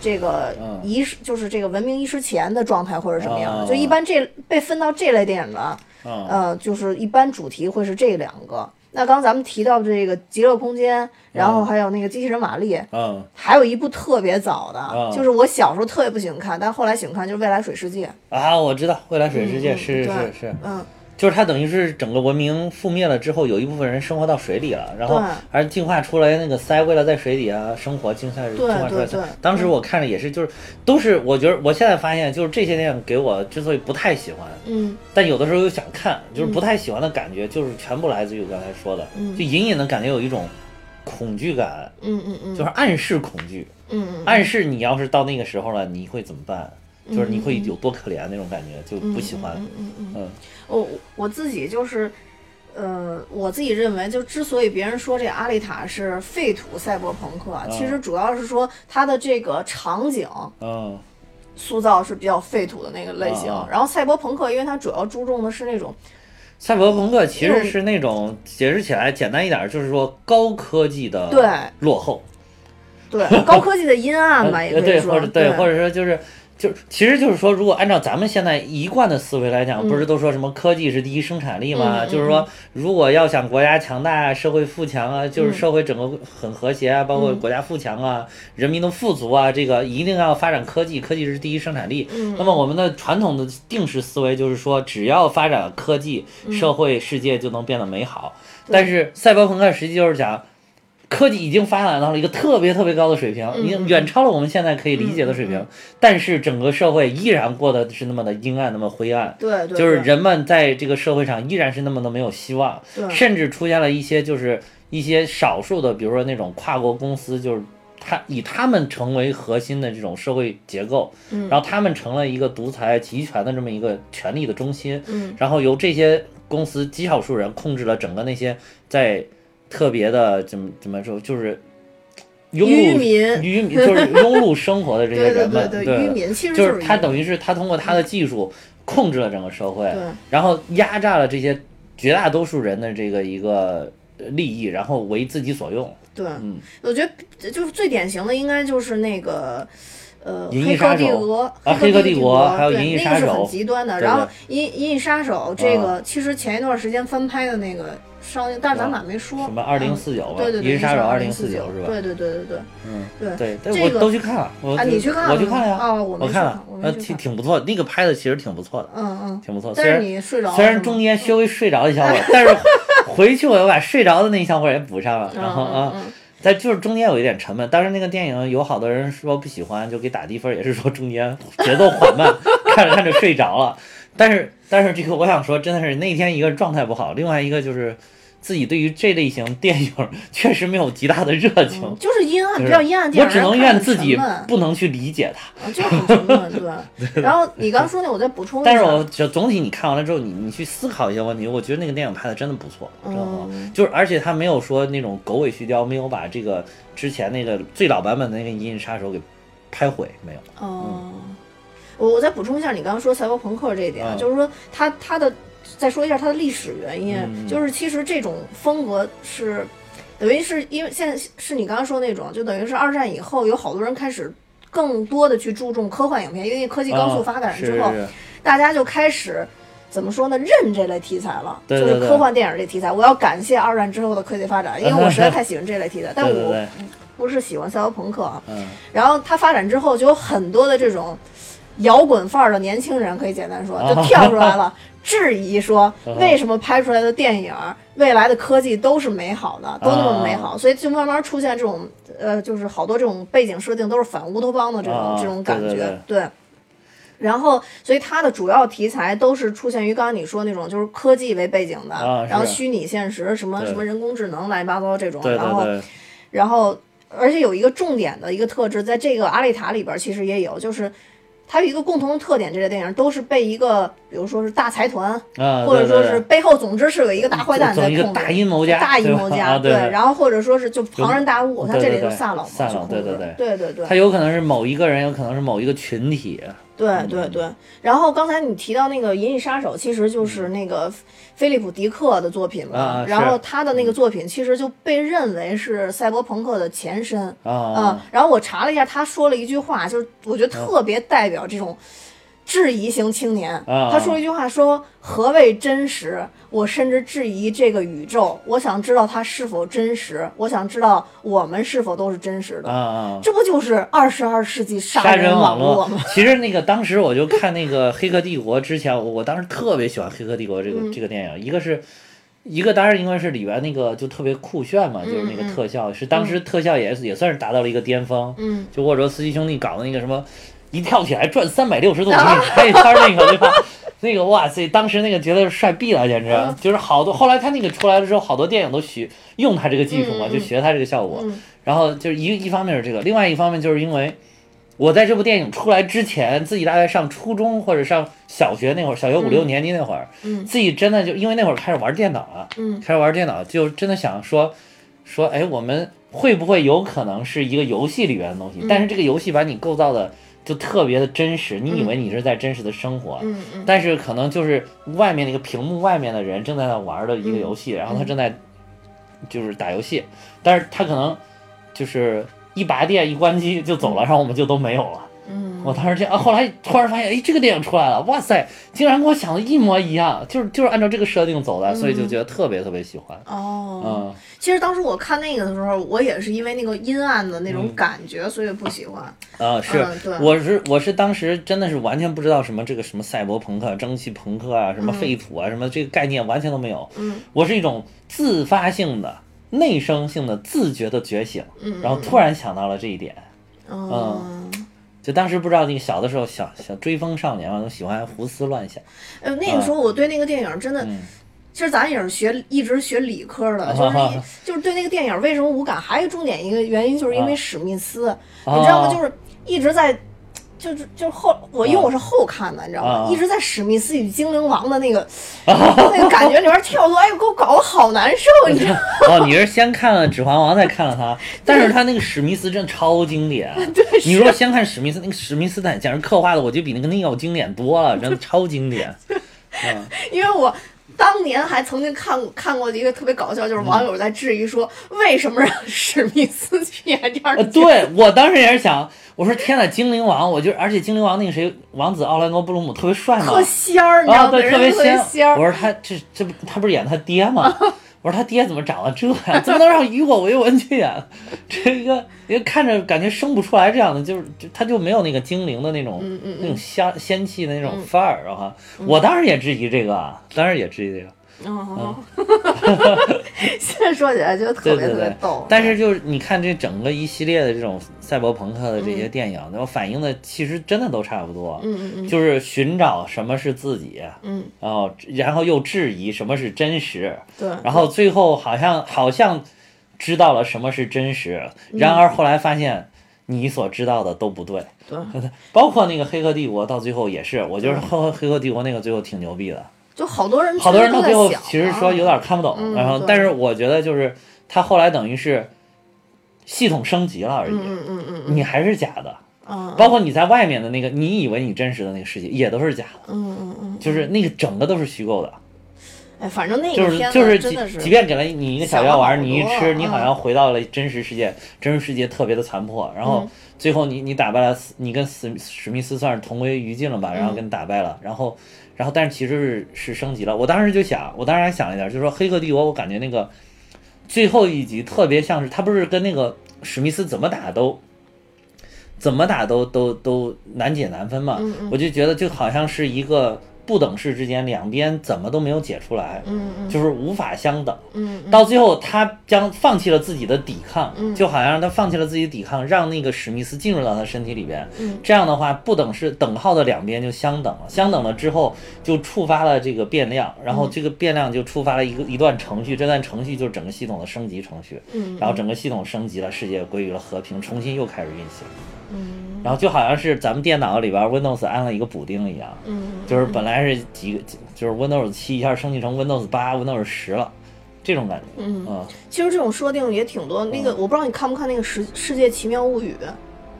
这个嗯遗失就是这个文明遗失前的状态或者什么样的，哦就一般这被分到这类电影的，嗯呃，就是一般主题会是这两个。那刚咱们提到的这个《极乐空间》，然后还有那个《机器人玛丽》，嗯还有一部特别早的，啊就是我小时候特别不喜欢看，但后来喜欢看，就是《未来水世界》。啊，我知道未来水世界是是是，嗯，就是它等于是整个文明覆灭了之后，有一部分人生活到水里了，然后对还是进化出来那个鳃，为了在水底啊生活，进化进化出来。当时我看着也是，就是都是我觉得我现在发现，就是这些电影给我之所以不太喜欢，嗯但有的时候又想看，就是不太喜欢的感觉，就是全部来自于我刚才说的，嗯就隐隐的感觉有一种恐惧感，嗯嗯嗯，就是暗示恐惧，嗯嗯暗示你要是到那个时候了，你会怎么办？就是你会有多可怜那种感觉，就不喜欢。嗯嗯，嗯我我自己就是。呃，我自己认为，就之所以别人说这阿丽塔是废土赛博朋克，啊其实主要是说它的这个场景嗯塑造是比较废土的那个类型。然后赛博朋克，因为它主要注重的是那种赛博朋克其实是那种解释起来简单一点，就是说高科技的对落后，对高科技的阴暗吧，也可以说或者对，或者说就是就是其实就是说，如果按照咱们现在一贯的思维来讲，嗯不是都说什么科技是第一生产力吗？就是说，如果要想国家强大、社会富强啊，就是嗯社会整个很和谐啊，包括国家富强啊，人民的富足啊，这个一定要发展科技，科技是第一生产力。嗯那么我们的传统的定式思维就是说，只要发展科技，嗯社会世界就能变得美好。但是赛博朋克实际就是讲。科技已经发展到了一个特别特别高的水平，已经远超了我们现在可以理解的水平，但是整个社会依然过得是那么的阴暗，那么灰暗。对对，就是人们在这个社会上依然是那么的没有希望，对。甚至出现了一些就是一些少数的，比如说那种跨国公司，就是他以他们成为核心的这种社会结构，嗯。然后他们成了一个独裁集权的这么一个权力的中心，嗯。然后由这些公司极少数人控制了整个那些在特别的怎么怎么说就是。庸民渔民就是庸碌生活的这些人们，对渔民其实就是他等于是他通过他的技术控制了整个社会，对然后压榨了这些绝大多数人的这个一个呃利益，然后为自己所用。对，嗯我觉得就是最典型的应该就是那个。呃，黑客帝国，啊黑黑客帝国国，还有银翼杀手那个是很极端的。然后银银翼杀手这个，其实前一段时间翻拍的那个上映，但是咱俩没说什么二零四九吧，对对对，银杀手二零零四九是吧？对对对对对，嗯，对对，我这个都去看了，我啊，你去看了？我去看了呀，啊，我我看了，呃，挺。挺不错，那个拍的其实挺不错的，嗯嗯，挺不错。虽但是然你睡着了，虽然中间稍微睡着一小会儿，但是回去我又把睡着的那一小会儿也补上了，然后啊。但就是中间有一点沉闷，当时那个电影有好多人说不喜欢，就给打低分，也是说中间节奏缓慢，看着看着睡着了。但是但是这个我想说，真的是那天一个状态不好，另外一个就是自己对于这类型电影确实没有极大的热情，嗯，就是阴暗，比较阴暗电影，我只能怨自己不能去理解它。啊，就很沉闷，对吧。然后你刚说那，我再补充一下。但是我就总体你看完了之后，你你去思考一些问题，我觉得那个电影拍的真的不错，知道吗。嗯就是而且他没有说那种狗尾续貂，没有把这个之前那个最老版本的那个《银翼杀手》给拍毁，没有。哦，我我再补充一下你刚刚说赛博朋克这一点，就是说他他的再说一下它的历史原因，嗯就是其实这种风格是等于是因为现在是你刚刚说那种，就等于是二战以后有好多人开始。更多的去注重科幻影片，因为科技高速发展之后，大家就开始怎么说呢？认这类题材了，对对对就是科幻电影这题材。我要感谢二战之后的科技发展，因为我实在太喜欢这类题材，但我不是喜欢赛博朋克啊。嗯，然后它发展之后，就有很多的这种摇滚范儿的年轻人，可以简单说，就跳出来了，质疑说为什么拍出来的电影未来的科技都是美好的，都那么美好，所以就慢慢出现这种呃，就是好多这种背景设定都是反乌托邦的这种、啊这种感觉，对。然后，所以它的主要题材都是出现于刚刚你说那种，就是科技为背景的，啊然后虚拟现实，什么什么人工智能，乱七八糟这种，然后然后，而且有一个重点的一个特质，在这个阿丽塔里边儿其实也有，就是它有一个共同的特点，这类电影都是被一个，比如说是大财团，啊，或者说对对对是背后总之是有一个大坏蛋在控制。大阴谋家，大阴谋家，啊、对对然后或者说是就庞然大物，他这里对对对就萨老嘛，萨朗去控制对对对对。对他有可能是某一个人，有可能是某一个群体，对对对，然后刚才你提到那个《银翼杀手》，其实就是那个菲利普·迪克的作品嘛。啊然后他的那个作品其实就被认为是赛博朋克的前身。啊。嗯，然后我查了一下，他说了一句话，就是我觉得特别代表这种质疑型青年。啊他说了一句话说：“何谓真实？我甚至质疑这个宇宙。我想知道它是否真实，我想知道我们是否都是真实的。啊啊！这不就是二十二世纪杀杀人网络吗？其实那个当时我就看那个《黑客帝国》之前，我我当时特别喜欢《黑客帝国》这个、嗯这个电影，一个是。一个当然应该是里边那个就特别酷炫嘛，就是那个嗯特效，是当时特效也也算是达到了一个巅峰。嗯，就沃卓斯基兄弟搞的那个什么，一跳起来转三百六十度 给你拍一圈儿那个，对吧？那个哇塞，当时那个觉得帅毙了，简直嗯就是好多。后来他那个出来了之后，好多电影都学用他这个技术嘛，就学他这个效果。嗯然后就是一一方面是这个，另外一方面就是因为我在这部电影出来之前，自己大概上初中或者上小学那会儿，小学五六年级那会儿，嗯自己真的就因为那会儿开始玩电脑了，嗯开始玩电脑，就真的想说说，哎，我们会不会有可能是一个游戏里边的东西？但是这个游戏把你构造的就特别的真实，你以为你是在真实的生活，嗯嗯。但是可能就是外面那个屏幕外面的人正在那玩的一个游戏，然后他正在就是打游戏，但是他可能就是一拔电一关机就走了，然后我们就都没有了。嗯，我当时这样，啊后来突然发现，哎，这个电影出来了，哇塞，竟然跟我想的一模一样，就是就是按照这个设定走的，所以就觉得特别特别喜欢。哦，嗯，其实当时我看那个的时候，我也是因为那个阴暗的那种感觉，所以不喜欢。啊，是嗯对，我是我是当时真的是完全不知道什么这个什么赛博朋克、蒸汽朋克啊，什么废土啊，什么这个概念完全都没有。嗯，我是一种自发性的、内生性的、自觉的觉醒，嗯然后突然想到了这一点。嗯，就当时不知道那个小的时候小小追风少年嘛，都喜欢胡思乱想。呃，那个时候我对那个电影真的，嗯其实咱也是学一直学理科的，就是一 就是对那个电影为什么无感，还有重点一个原因就是因为史密斯，你知道吗？啊就是一直在。就是就是后我因为我是后看的，你知道吗？啊一直在史密斯与精灵王的那个、那个感觉里边跳脱，哎呦，给我搞得好难受，你知道吗？哦，你是先看了《指环王》再看了他，但是他那个史密斯真的超经典。对，你如果先看史密斯，那个史密斯坦简直刻画的，我觉得比那个 Neo 经典多了，真的超经典。嗯，因为我当年还曾经看过看过一个特别搞笑，就是网友在质疑说，为什么让史密斯去演这样呃，的角色？对我当时也是想，我说天呐，精灵王，我就而且精灵王那个谁，王子奥兰多·布鲁姆特别帅嘛，特仙儿，你知啊，道吗？对，特别。仙儿。我说他这这不他不是演他爹吗？我说他爹怎么长得这样？怎么能让雨果为文去演？这个一个看着感觉生不出来这样的，就是就他就没有那个精灵的那种、嗯嗯那种仙仙气的那种范儿啊哈。我当时也质疑这个，啊，当时也质疑这个。哦，现在说起来就特别特别逗。但是就是你看这整个一系列的这种赛博朋克的这些电影，然后反映的其实真的都差不多，嗯嗯嗯。就是寻找什么是自己，嗯，然后然后又质疑什么是真实，对，然后最后好像好像知道了什么是真实，然而后来发现你所知道的都不对，对，包括那个《黑客帝国》到最后也是，我觉得《黑黑客帝国》那个最后挺牛逼的，就好多人好多人到到最后其实说有点看不懂，嗯然后但是我觉得就是他后来等于是系统升级了而已，嗯嗯嗯嗯你还是假的。嗯包括你在外面的那个，你以为你真实的那个世界也都是假的，嗯嗯嗯，就是那个整个都是虚构的。哎，反正那就是个就是即子真的是，即便给了你一个小药丸，你一吃，你好像嗯回到了真实世界，真实世界特别的残破，然后嗯。最后你你打败了斯，你跟史史密斯算是同归于尽了吧，然后嗯。跟打败了，然后然后但是其实是是升级了。我当时就想，我当时还想了一点，就是说《黑客帝国》，我感觉那个最后一集特别像是他不是跟那个史密斯怎么打都。怎么打都都都难解难分嘛，我就觉得就好像是一个不等式之间，两边怎么都没有解出来，嗯嗯就是无法相等。嗯嗯到最后，他将放弃了自己的抵抗，嗯就好像他放弃了自己的抵抗，让那个史密斯进入到他身体里边。嗯这样的话，不等式等号的两边就相等了，相等了之后就触发了这个变量，然嗯后这个变量就触发了一个一段程序，这段程序就是整个系统的升级程序，嗯，然后整个系统升级了，世界归于了和平，重新又开始运行。嗯然后就好像是咱们电脑里边 Windows 安了一个补丁一样，嗯就是本来是几个，就是 Windows 七一下升级成 Windows 八、Windows 十了，这种感觉。嗯，嗯其实这种设定也挺多。那个我不知道你看不看那个《世世界奇妙物语》？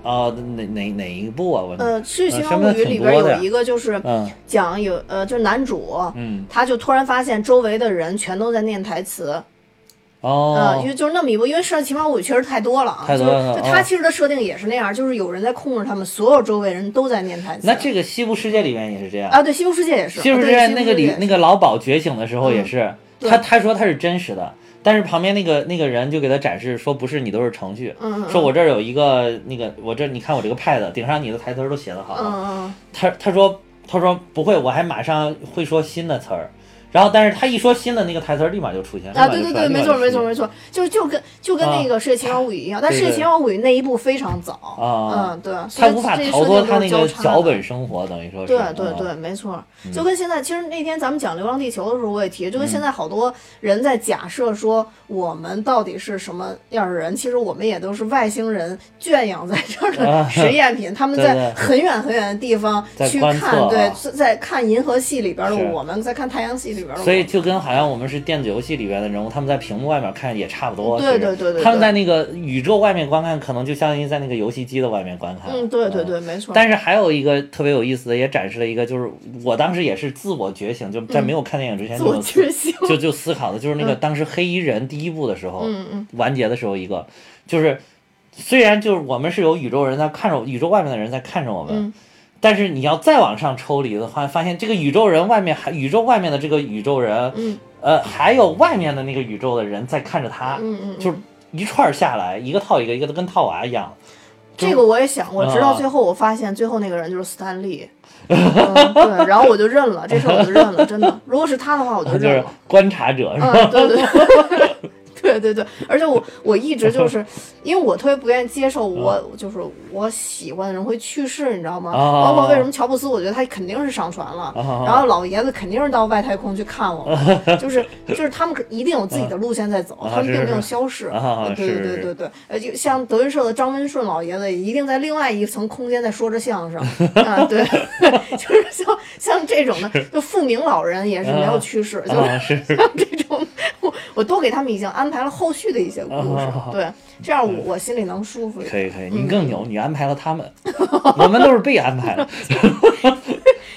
哦，哪哪哪一部啊？我呃，《世界奇妙物语》里边有一个就是嗯讲有呃，就是男主，嗯他就突然发现周围的人全都在念台词，哦。呃，因为就是那么一部，因为《世界奇妙物语》确实太多了啊，太多了就是就他哦其实的设定也是那样，就是有人在控制他们，所有周围人都在念台词。那这个西部世界里面也是这样。啊，对，西部世界也是，西部世界那个里那个老鸨觉醒的时候也是，对。他他说他是真实的，但是旁边那个那个人就给他展示说不是你都是程序，嗯嗯说我这儿有一个那个我这你看我这个 pad 顶上你的台词儿都写的好了，嗯嗯。他他说他说不会，我还马上会说新的词儿，然后但是他一说新的那个台词儿立马就出现，了啊，对对对，没错没错。没错，就就跟就跟那个《世界奇妙物语》一样，但《对对世界奇妙物语》那一部非常早，啊。嗯，对，他无法逃脱他那个脚本生活，等于说是。对对嗯对，没错，就跟现在，其实那天咱们讲《流浪地球》的时候，我也提，就嗯跟现在好多人在假设说我们到底是什么样的人，其实我们也都是外星人圈养在这儿的啊。实验品，他们在很远很远的地方去看，对，在在看银河系里边的我们，在看太阳系里边的，所以就跟好像我们是电子游戏里边的人物，他们在屏幕外面看也差不多。对对对他们在那个宇宙外面观看，可能就相当于在那个游戏机的外面观看。嗯，对对对，没错，但是还有一个特别有意思的，也展示了一个，就是我当时也是自我觉醒，就在没有看电影之前就自我觉醒，就 就思考的，就是那个当时黑衣人第一部的时候，嗯。嗯。完结的时候一个，就是虽然就是我们是有宇宙人在看着宇宙外面的人在看着我们，嗯但是你要再往上抽离的话，发现这个宇宙人外面还宇宙外面的这个宇宙人，嗯呃，还有外面的那个宇宙的人在看着他，嗯嗯，就是一串儿下来，一个套一个，一个都跟套娃一样。这个我也想过，直到啊最后我发现最后那个人就是斯坦利。嗯，对，然后我就认了，这事儿我就认了，真的。如果是他的话，我就 就是。观察者是吧？嗯，对对对，对对。对，而且我我一直就是，因为我特别不愿意接受我就是我喜欢的人会去世，你知道吗？啊？包括为什么乔布斯，我觉得他肯定是上船了，啊。然后老爷子肯定是到外太空去看我。们，就是就是他们可一定有自己的路线在走，啊他们并没有消失。啊对对对对对，呃，就像德云社的张文顺老爷子，也一定在另外一层空间在说着相声。啊，对，就是像像这种的，就富明老人也是没有去世，就是像这种，我我都给他们已经安排了后续的一些故事，啊对，这样我我心里能舒服一点。可以可以，你更牛，你安排了他们，我们都是被安排的。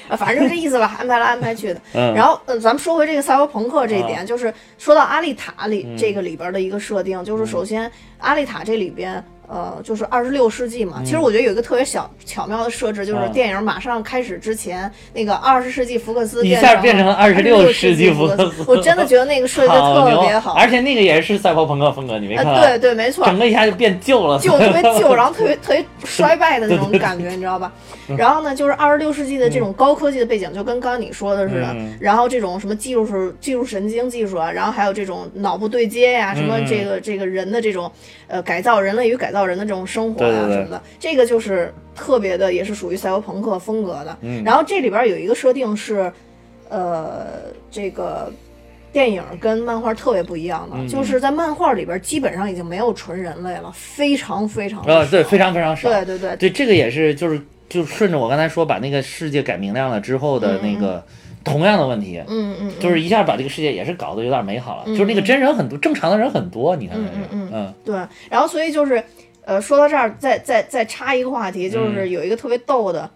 啊，反正就这意思吧，安排来安排去的。嗯然后，呃，咱们说回这个赛博朋克这一点，啊就是说到阿丽塔里、嗯这个里边的一个设定，就是首先阿丽塔这里边。呃，就是二十六世纪嘛，其实我觉得有一个特别小巧妙的设置，就是电影马上开始之前，那个二十世纪福克斯一下变成了26世世纪福福克斯我真的觉得那个设计的特别好，而且那个也是赛博朋克风格，你没看对对，没错，整个一下就变旧了，旧特别旧，然后特别特别衰败的那种感觉，你知道吧？然后呢，就是二十六世纪的这种高科技的背景，就跟刚刚你说的似的。嗯。然后这种什么技术是技术神经技术啊，然后还有这种脑部对接呀、什么嗯。这个这个人的这种呃改造人类与改造人的这种生活呀、什么的，这个就是特别的，也是属于赛博朋克风格的。嗯然后这里边有一个设定是，呃，这个。电影跟漫画特别不一样的，嗯就是在漫画里边基本上已经没有纯人类了，非常非常啊，对，非常非常少。对对对，对，这个也是，就是就顺着我刚才说，把那个世界改明亮了之后的那个同样的问题，嗯嗯，就是一下把这个世界也是搞得有点美好了，嗯就是那个真人很多，正常的人很多，你看嗯嗯对，然后所以就是，呃，说到这儿，再再再插一个话题，就是有一个特别逗的，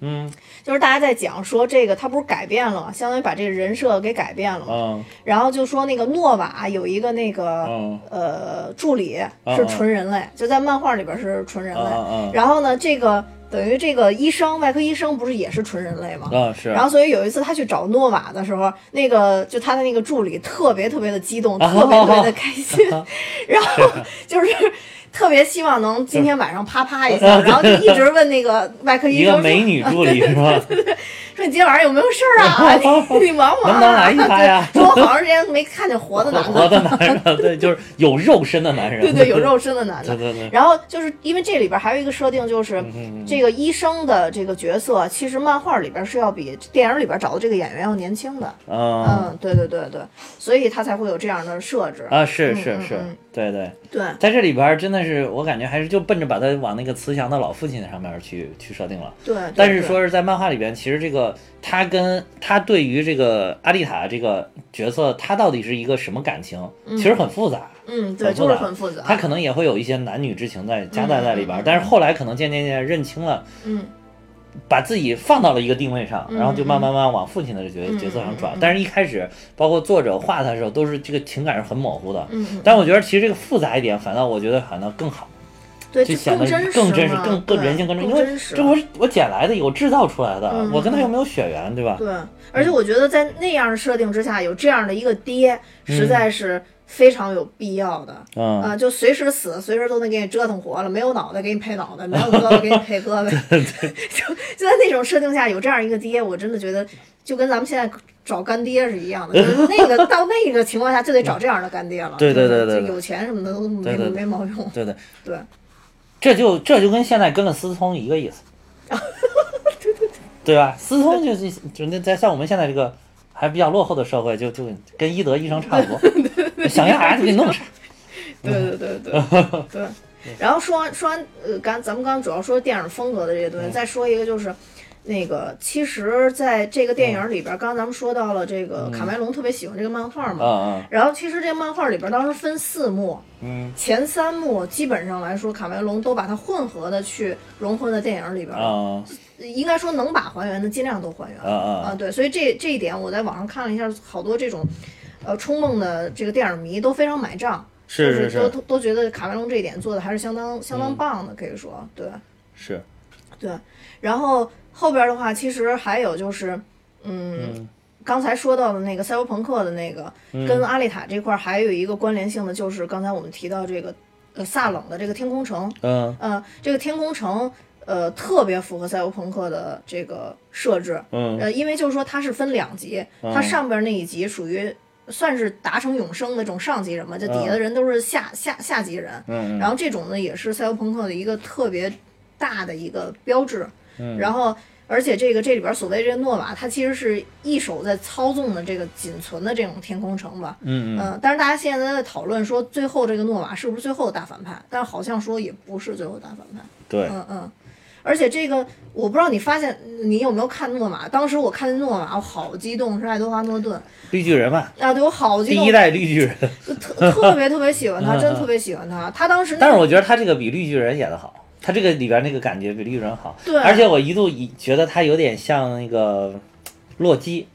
嗯。就是大家在讲说这个他不是改变了嘛，相当于把这个人设给改变了嘛，嗯。然后就说那个诺瓦有一个那个、嗯呃助理是嗯纯人类，就在漫画里边是纯人类，嗯嗯然后呢，这个等于这个医生外科医生不是也是纯人类吗？嗯是，然后，所以有一次他去找诺瓦的时候，那个就他的那个助理特别特别的激动，特别特别的开心，然后就是特别希望能今天晚上啪啪一下，然后就一直问那个外科医生说一个美女助理是吧？说你今天晚上有没有事儿啊？你 你忙不忙、啊？能不能来一发呀 说我好长时间没看见活的男活的，男人，对，就是有肉身的男人，对对，有肉身的男的对。对对，然后就是因为这里边还有一个设定，就是嗯这个医生的这个角色，其实漫画里边是要比电影里边找的这个演员要年轻的。嗯嗯，对对对对，所以他才会有这样的设置。啊是嗯是是嗯嗯，对对。对，在这里边真的是，我感觉还是就奔着把他往那个慈祥的老父亲上面去去设定了。对，但是说是在漫画里边，其实这个他跟他对于这个阿丽塔这个角色，他到底是一个什么感情，其实很复杂。嗯，对，就是很复杂。他可能也会有一些男女之情在夹带在里边但是后来可能渐渐渐渐认清了，嗯把自己放到了一个定位上，嗯然后就慢慢慢往父亲的角嗯角色上转。但是一开始，包括作者画他的时候，都是这个情感是很模糊的。嗯嗯，但我觉得其实这个复杂一点，反倒我觉得反倒更好。对，就显得更真实嘛，更更人性更真，因为真实。这我是我捡来的，我制造出来的，嗯我跟他又没有血缘，对吧？对，而且我觉得在那样的设定之下，有这样的一个爹，实在是非常有必要的。嗯，啊，就随时死，随时都能给你折腾活了。没有脑袋给你配脑袋，没有胳膊给你配胳膊。就就在那种设定下，有这样一个爹，我真的觉得就跟咱们现在找干爹是一样的。就是那个 到那个情况下，就得找这样的干爹了。对对对有钱什么的都没没毛用。对对，对，这就这就跟现在跟了思聪一个意思，对对对，对吧？思聪就是就那在像我们现在这个还比较落后的社会，就就跟医德医生差不多，想要啥就给你弄啥。对对对对 对。然后说完说完，呃，刚咱们刚刚主要说电影风格的这些东西，再说一个就是。那个，其实，在这个电影里边，刚刚咱们说到了这个卡梅隆特别喜欢这个漫画嘛，嗯然后其实这个漫画里边当时分四幕，嗯前三幕基本上来说，卡梅隆都把它混合的去融合在电影里边嗯了。嗯应该说能把还原的尽量都还原。嗯嗯啊，对，所以这这一点我在网上看了一下，好多这种呃冲梦的这个电影迷都非常买账。是是是都都都觉得卡梅隆这一点做的还是相当相当嗯棒的，可以说对是，对。然后后边的话，其实还有就是，嗯，嗯。刚才说到的那个赛博朋克的那个，跟阿丽塔这块儿还有一个关联性的，就是刚才我们提到这个呃萨冷的这个天空城，嗯。呃，这个天空城。呃，特别符合赛博朋克的这个设置，嗯。呃，因为就是说它是分两级，它上边那一级属于算是达成永生的这种上级人嘛，就底下的人都是下下下级人，嗯。然后这种呢也是赛博朋克的一个特别大的一个标志，嗯。然后而且这个这里边所谓这个诺瓦，它其实是一手在操纵的这个仅存的这种天空城吧，嗯嗯。嗯，但是大家现在在讨论说最后这个诺瓦是不是最后的大反派，但是好像说也不是最后大反派，对，嗯嗯。而且这个，我不知道你发现你有没有看诺瓦？当时我看见诺瓦，我好激动，是爱德华诺顿。绿巨人嘛，啊，对我好激动，第一代绿巨人，就特特别特别喜欢他，真的特别喜欢他。他当时但是我觉得他这个比绿巨人演的好，他这个里边那个感觉比绿巨人好，对。而且我一度以觉得他有点像那个洛基，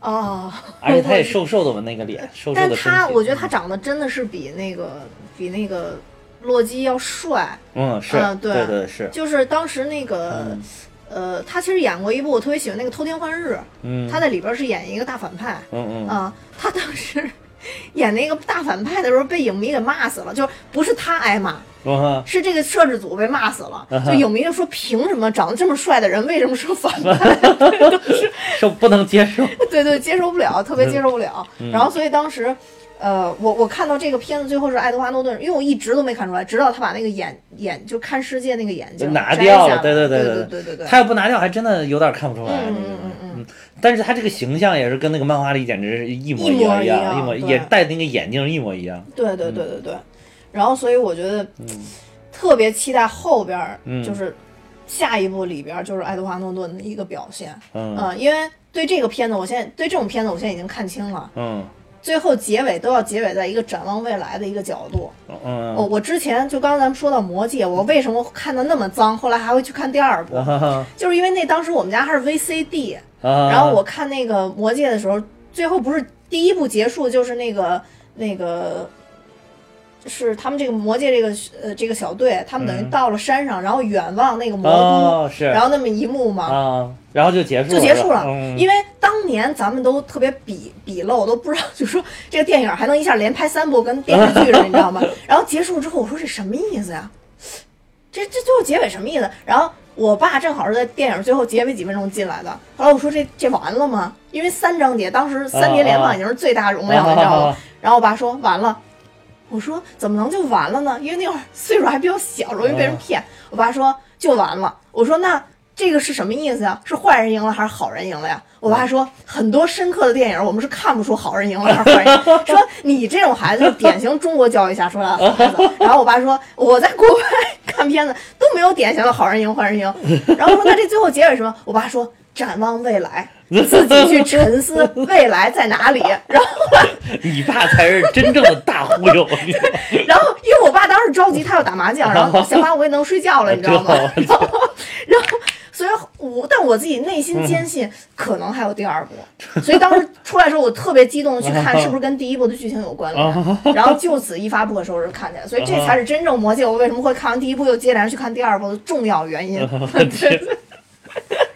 哦，而且他也瘦瘦的嘛，那个脸，瘦瘦但的但，他我觉得他长得真的是比那个比那个洛基要帅，嗯是，嗯对。对对是，就是当时那个。嗯。呃，他其实演过一部我特别喜欢那个《偷天换日》，嗯。他在里边是演一个大反派。嗯嗯。啊、他当时 演那个大反派的时候被影迷给骂死了，就是不是他挨骂，嗯是这个摄制组被骂死了。就影迷就说，凭什么长得这么帅的人为什么说反派？说不能接受，对对，接受不了，特别接受不了。嗯然后所以当时，呃，我我看到这个片子最后是爱德华诺顿，因为我一直都没看出来，直到他把那个眼眼就看世界那个眼睛拿掉了，对对对对对对对，他要不拿掉，还真的有点看不出来。嗯嗯嗯，但是他这个形象也是跟那个漫画里简直是一模一样，一模也戴那个眼镜一模一样。对对对对对，然后所以我觉得特别期待后边就是下一部里边就是爱德华诺顿的一个表现，嗯，因为对这个片子我现在对这种片子我现在已经看清了，嗯。最后结尾都要结尾在一个展望未来的一个角度。嗯哦，我之前就刚刚咱们说到《魔戒》，我为什么看的那么脏，后来还会去看第二部，啊就是因为那当时我们家还是 VCD，啊，然后我看那个《魔戒》的时候，最后不是第一部结束就是那个那个。是他们这个魔界这个呃这个小队，他们等于嗯到了山上，然后远望那个魔都，哦是然后那么一幕嘛，啊，然后就结束了，就结束了。嗯因为当年咱们都特别鄙鄙陋，都不知道，就说这个电影还能一下连拍三部，跟电视剧似的，你知道吗？然后结束之后，我说这什么意思呀？这这最后结尾什么意思？然后我爸正好是在电影最后结尾几分钟进来的。后来我说这这完了吗？因为三章节，当时三节联放已经是最大容量了，你知道吗？然后我爸说完了。我说怎么能就完了呢？因为那会儿岁数还比较小，容易被人骗。我爸说就完了。我说那这个是什么意思呀？是坏人赢了还是好人赢了呀？我爸说很多深刻的电影我们是看不出好人赢了还是坏人赢。说你这种孩子是典型中国教育下出来的孩子。然后我爸说我在国外看片子都没有典型的好人赢坏人赢。然后说那这最后结尾什么？我爸说展望未来，自己去沉思未来在哪里。然后你爸才是真正的大忽悠，然后因为我爸当时着急，他要打麻将，然后 想把我也能睡觉了，你知道吗？然后，然后，所以我但我自己内心坚信可能还有第二部，所以当时出来的时候，我特别激动的去看是不是跟第一部的剧情有关联，然后就此一发不可收拾看见，所以这才是真正魔戒我为什么会看完第一部又接连去看第二部的重要原因。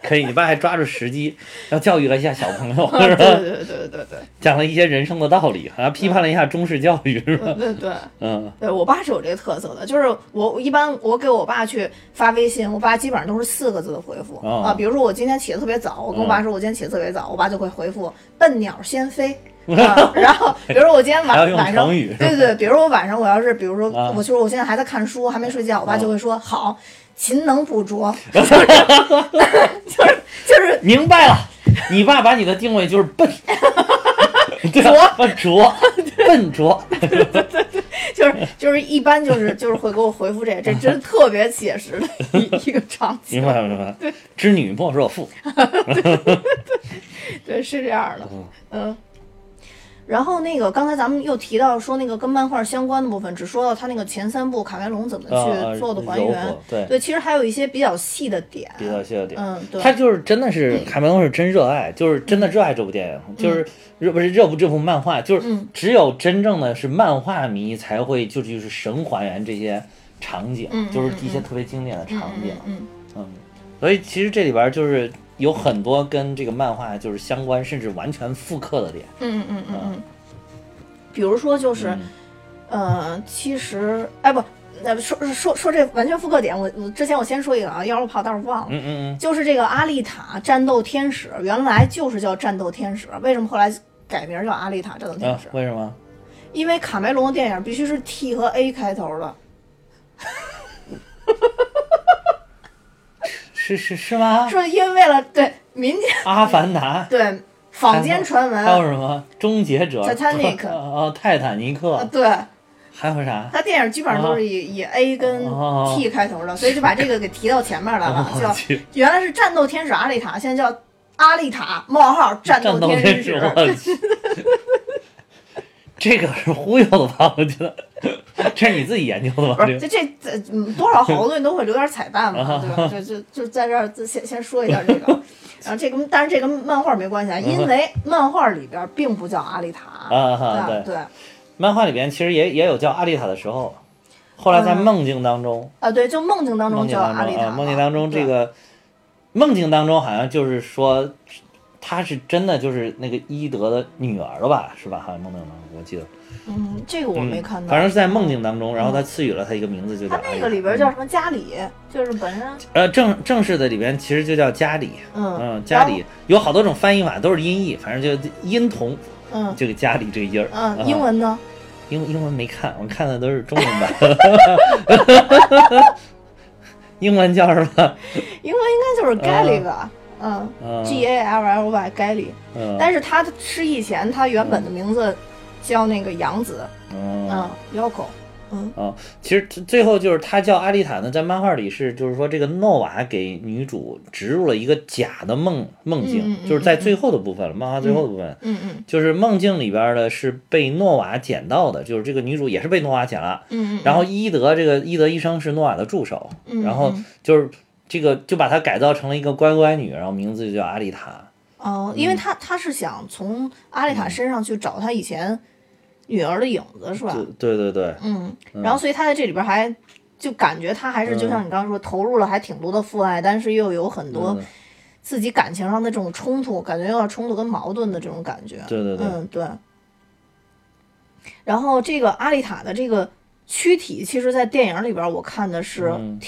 可以，你爸还抓住时机，要教育了一下小朋友，对是吧？对对对对对讲了一些人生的道理，啊，批判了一下中式教育，是吧？对对对。嗯对我爸是有这个特色的，就是我我一般我给我爸去发微信，我爸基本上都是四个字的回复、哦啊。比如说我今天起得特别早，我跟我爸说我今天起得特别早，我爸就会回复“笨鸟先飞 ”啊。然后比如说我今天晚 晚上，对对对，比如说我晚上我要是比如说啊我就是我现在还在看书，还没睡觉，我爸就会说好。勤能补拙，就是就是就是。明白了，你爸把你的定位就是笨，拙？拙，笨拙，就是就是一般就是就是会给我回复这个，这真特别写实的一一个场景。明。白了明白了。知女莫若父，对，是这样的，嗯。然后那个刚才咱们又提到说那个跟漫画相关的部分，只说到他那个前三部卡梅隆怎么啊去做的还原和，对。对，其实还有一些比较细的点，比较细的点。嗯，对，他就是真的是卡梅隆是真热爱，就是真的热爱这部电影，就是热不是热不这部漫画，就是嗯。只有真正的是漫画迷才会就就是神还原这些场景，就是一些特别经典的场景，嗯，所以其实这里边就是有很多跟这个漫画就是相关，甚至完全复刻的点。嗯嗯嗯嗯嗯，比如说就是，嗯呃，其实哎不。呃，说说说这完全复刻点，我我之前我先说一个啊，要是我跑道儿忘了，嗯嗯嗯就是这个阿丽塔战斗天使，原来就是叫战斗天使，为什么后来改名叫阿丽塔战斗天使？，为什么？因为卡梅隆的电影必须是 T 和 A 开头的，是是是吗？说因为为了对民间 阿凡达。对坊间传闻，还有什么？终结者。泰坦尼克哦，泰坦尼克，啊对。还有啥？他电影基本上都是以、以 A 跟哦 T 开头的，所以就把这个给提到前面来了，叫，原来是战斗天使阿丽塔，现在叫阿丽塔冒号战战斗天天使，这个是忽悠的吧？我觉得这是你自己研究的吧？不这个是这这这嗯多少好多东西都会留点彩蛋啊嘛，对吧？就就就在这儿就先先说一下这个，然后这个但是这跟漫画没关系啊，因为漫画里边并不叫阿丽塔啊哈对吧对对漫画里边其实也也有叫阿丽塔的时候，后来在嗯梦境当中，啊对，就梦境当中叫阿丽塔梦境当中这对个梦境当中好像就是说。她是真的就是那个伊德的女儿了吧？是吧？好像梦境当中我记得，嗯，这个我没看到，嗯反正是在梦境当中，然后他赐予了她一个名字，就叫他那个里边叫什么加里，就是本身呃，正正式的里边其实就叫加里，嗯嗯，加里有好多种翻译法，都是音译，反正就音同嗯这个加里这个音儿。嗯，啊英文呢？英英文没看，我看的都是中文版。英文叫什么？英文应该就是 Gally 吧？嗯。嗯，G A L L Y Gally。嗯，但是他失忆前，他原本的名字叫那个杨子，嗯嗯，Yoko，嗯。哦，其实最后就是他叫阿丽塔呢，在漫画里是就是说这个诺瓦给女主植入了一个假的梦梦境，嗯嗯嗯就是在最后的部分了，漫画最后的部分。嗯嗯就是梦境里边的是被诺瓦捡到的，就是这个女主也是被诺瓦捡了，嗯嗯，然后伊德这个伊德医生是诺瓦的助手，嗯然后嗯。就是这个就把她改造成了一个乖乖女，然后名字就叫阿丽塔。哦，因为他他是想从阿丽塔身上去找她以前女儿的影子，是吧？对对对对，嗯，然后所以她在这里边还就感觉她还是就像你刚刚说，投入了还挺多的父爱，但是又有很多嗯自己感情上的这种冲突，感觉有点冲突跟矛盾的这种感觉。对对对嗯对。然后这个阿丽塔的这个躯体，其实，在电影里边我看的是嗯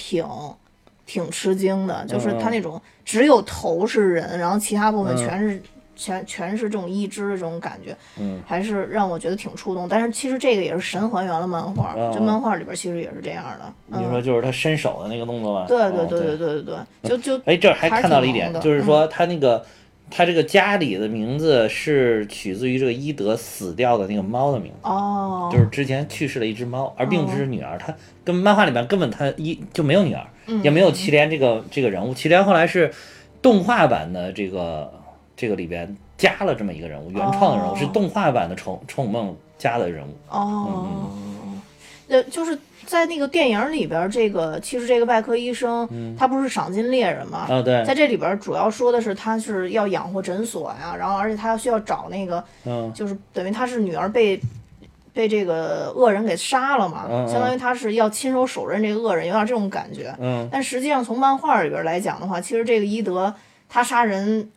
挺、吃惊的，就是嗯他那种只有头是人，然后其他部分嗯全是、全全是这种一只的这种感觉，嗯还是让我觉得挺触动。但是其实这个也是神还原了漫画，嗯这漫画里边其实也是这样的。嗯，你说就是他伸手的那个动作吧？对哦对对对对对对，就就哎，这儿还看到了一点，就是说他那个他这个家里的名字是取自于这个伊德死掉的那个猫的名字。哦，就是之前去世了一只猫，而并不是女儿。他跟漫画里面根本他一就没有女儿，嗯也没有祁连这个这个人物。祁连后来是动画版的这个这个里边加了这么一个人物，原创的人物、哦。是动画版的宠宠梦加的人物。哦，呃，就是在那个电影里边，这个其实这个外科医生、他不是赏金猎人嘛，啊，对，在这里边主要说的是他是要养活诊所呀，然后而且他需要找那个，嗯。就是等于他是女儿被被这个恶人给杀了嘛，相当于他是要亲手手刃这个恶人，有点这种感觉。嗯但实际上从漫画里边来讲的话，其实这个伊德他杀人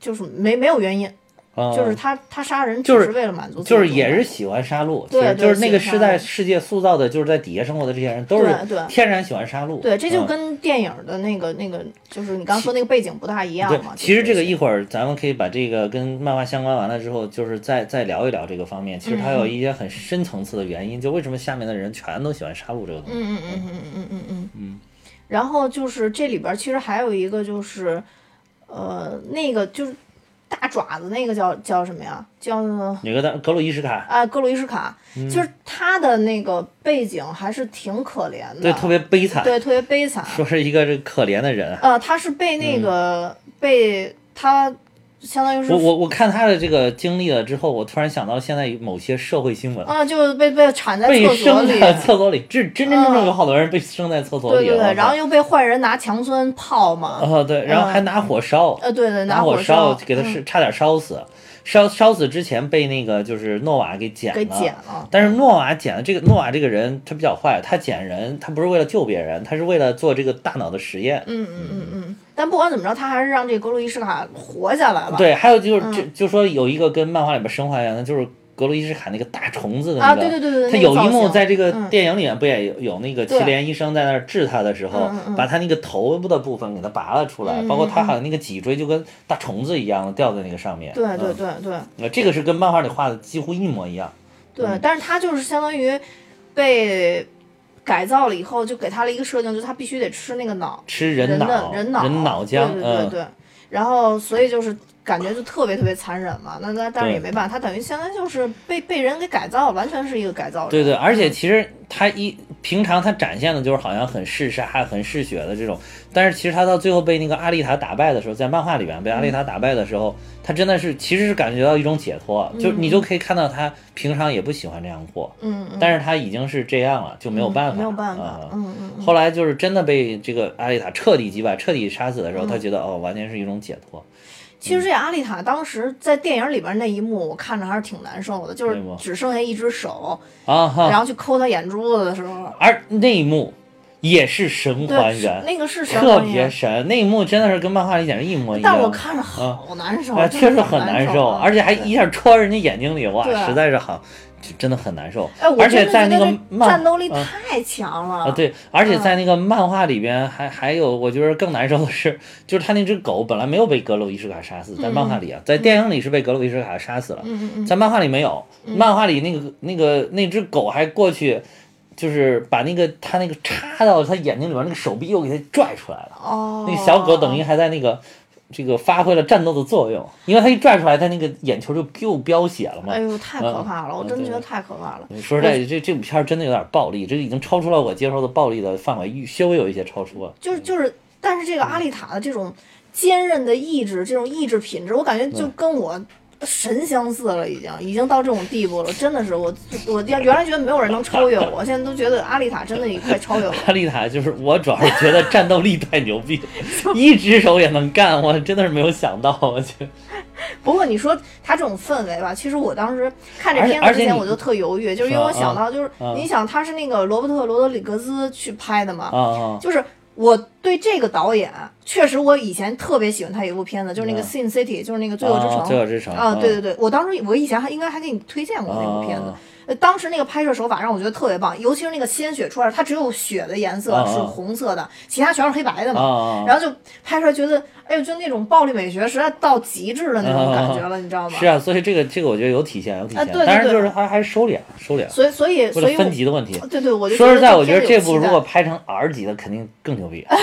就是没没有原因，啊，就是他他杀人就是是为了满足自己就是也是喜欢杀戮，对就是那个时代世界塑造的，就是在底下生活的这些人都是天然喜欢杀戮。对，这就嗯跟电影的那个、那个，就是你刚说那个背景不大一样对嘛。，其实这个一一会儿咱们可以把这个跟漫画相关完了之后，就是再再聊一聊这个方面。其实它嗯有一些很深层次的原因，就为什么下面的人全都喜欢杀戮这个东西。嗯嗯嗯嗯嗯嗯嗯嗯。然后就是这里边儿其实还有一个就是，呃，那个就是大爪子那个叫叫什么呀？叫哪个的格鲁伊什卡？啊格鲁伊什卡，嗯就是他的那个背景还是挺可怜的，对，特别悲惨，对特别悲惨。说是一个这可怜的人。呃，他是被那个、被他相当于是我我我看他的这个经历了之后，我突然想到现在某些社会新闻，啊，就被被铲在厕所里，厕所里，这真真正正有好多人被生在厕所里了。对对对，然后又被坏人拿强酸泡嘛，哦对，然后还拿火烧，呃对对，拿火烧给他嗯是差点烧死，烧烧死之前被那个就是诺瓦给捡给了。剪了，但是诺瓦捡了这个诺瓦这个人他比较坏，他捡人他不是为了救别人，他是为了做这个大脑的实验。嗯嗯嗯嗯，但不管怎么着，他还是让这个格鲁伊什卡活下来了。对，还有就是就嗯就说有一个跟漫画里边生化一样的，就是格鲁伊什卡那个大虫子的那啊，个，对对对对，他有一幕在这个嗯电影里面不也有有那个祁连医生在那儿治他的时候把他那个头部的部分给他拔了出来，嗯包括他嗯好像那个脊椎就跟大虫子一样的掉在那个上面。对对嗯对对呃这个是跟漫画里画的几乎一模一样。对，嗯但是他就是相当于被改造了以后，就给他了一个设定，就是他必须得吃那个脑吃人脑的人脑人脑浆，对对对嗯，对，然后所以就是。感觉就特别特别残忍嘛，那那但是也没办法，他等于相当于就是被被人给改造，完全是一个改造人。对对，而嗯且其实他一平常他展现的就是好像很嗜杀、很嗜血的这种，但是其实他到最后被那个阿丽塔打败的时候，在漫画里边被阿丽塔打败的时候，他真的是其实是感觉到一种解脱，就你就可以看到他平常也不喜欢这样过，嗯嗯，但是他已经是这样了，就没有办法，没有办法啊，嗯嗯嗯，后来就是真的被这个阿丽塔彻底击败、彻底杀死的时嗯。候，他觉得哦，完全是一种解脱。其实这阿丽塔当时在电影里边那一幕，我看着还是挺难受的，就是只剩下一只手，啊，然后去抠她眼珠子的时候，而那一幕也是神还原，那个是神特别神，那一幕真的是跟漫画里简直一模一样。但我看着好难受，啊，确实很难受，啊而且还一下戳人家眼睛里，哇，实在是好，就真的很难受。而且在那个战斗力嗯。太强了。啊，对，而且嗯。在那个漫画里边还还有，我觉得更难受的是，就是他那只狗本来没有被格鲁伊什卡杀死，在漫画里啊，在电影里是被格鲁伊什卡杀死了，在漫画里没有，漫画里那个那个那只狗还过去，就是把那个他那个插到他眼睛里边那个手臂又给他拽出来了。哦，那个小狗等于还在那个这个发挥了战斗的作用，因为它一拽出来，它那个眼球就又飙血了嘛哎。呦，太可嗯怕了！我真的觉得太可怕了。说实在，这这部片儿真的有点暴力，这个已经超出了我接受的暴力的范围，稍微有一些超出了。就是就是，但是这个阿丽塔的这种坚韧的意志，这种意志品质，我感觉就跟我神相似了，已经已经到这种地步了。真的是我我原原来觉得没有人能超越我，现在都觉得阿丽塔真的也快超越我了。阿丽塔就是我，主要是觉得战斗力太牛逼，一只手也能干，我真的是没有想到，我去。不过你说他这种氛围吧，其实我当时看这片子之前我就特犹豫，就是因为我想到就是啊你想他是那个罗伯特·罗德里格斯去拍的嘛，啊啊就是我对这个导演，确实我以前特别喜欢他有一部片子，就是那个《嗯 Sin City》，就是那个《罪恶之城》啊罪恶之城啊，嗯对对对，我当时我以前还应该还给你推荐过那部片子啊。呃，当时那个拍摄手法让我觉得特别棒，尤其是那个鲜血出来，它只有血的颜色是红色的，其他全是黑白的嘛。然后就拍出来，觉得哎呦，就那种暴力美学实在到极致的那种感觉了，你知道吗？是啊，所以这个这个我觉得有体现，有体现，但是就是他还是收敛收敛，所以所以所以分级的问题。对对，我就说实在，我觉觉得这部如果拍，成 R 级的，肯定更牛逼。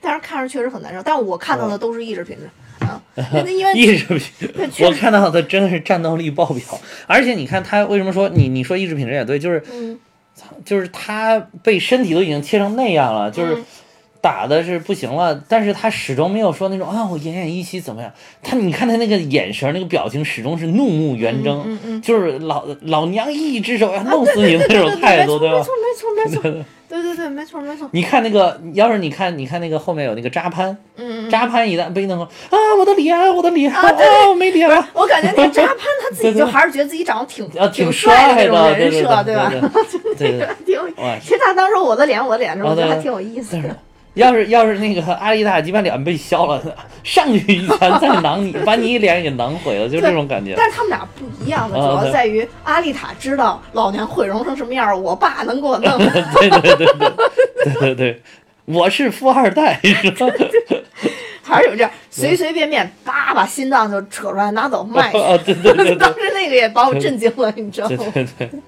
但是看着确实很难受，但我看到的都是意志品质啊，因为 意志品，确实我看到的真的是战斗力爆表，而且你看他为什么说你你说意志品质也对，就是嗯就是他被身体都已经切成那样了，就是嗯打的是不行了，但是他始终没有说那种啊我奄奄一息怎么样，他你看他那个眼神那个表情始终是怒目圆睁，嗯嗯就是老老娘一只手要弄死你的那种态度，对吧没？错 没错没错对对对没错没错，你看那个，要是你看，你看那个后面有那个扎潘。扎潘一旦被弄啊，我的脸，我的脸，啊，我没脸了，我感觉那个扎潘他自己 就还是觉得自己长得挺啊，挺帅的，那种人设，对吧？对对对，挺有哇其实他当时我的脸我的脸我觉得还挺有意思的。要是要是那个阿丽塔鸡巴脸被削了，上去一拳再囊你，把你脸给囊毁了，就这种感觉。但是他们俩不一样的，主要在于阿丽塔知道老娘毁容成什么样儿，我爸能给我弄。对对对对对对对，我是富二代，是吧？还是有这样，随随便便叭把心脏就扯出来拿走卖去。啊，对对对对当时那个也把我震惊了，你知道吗？对对对。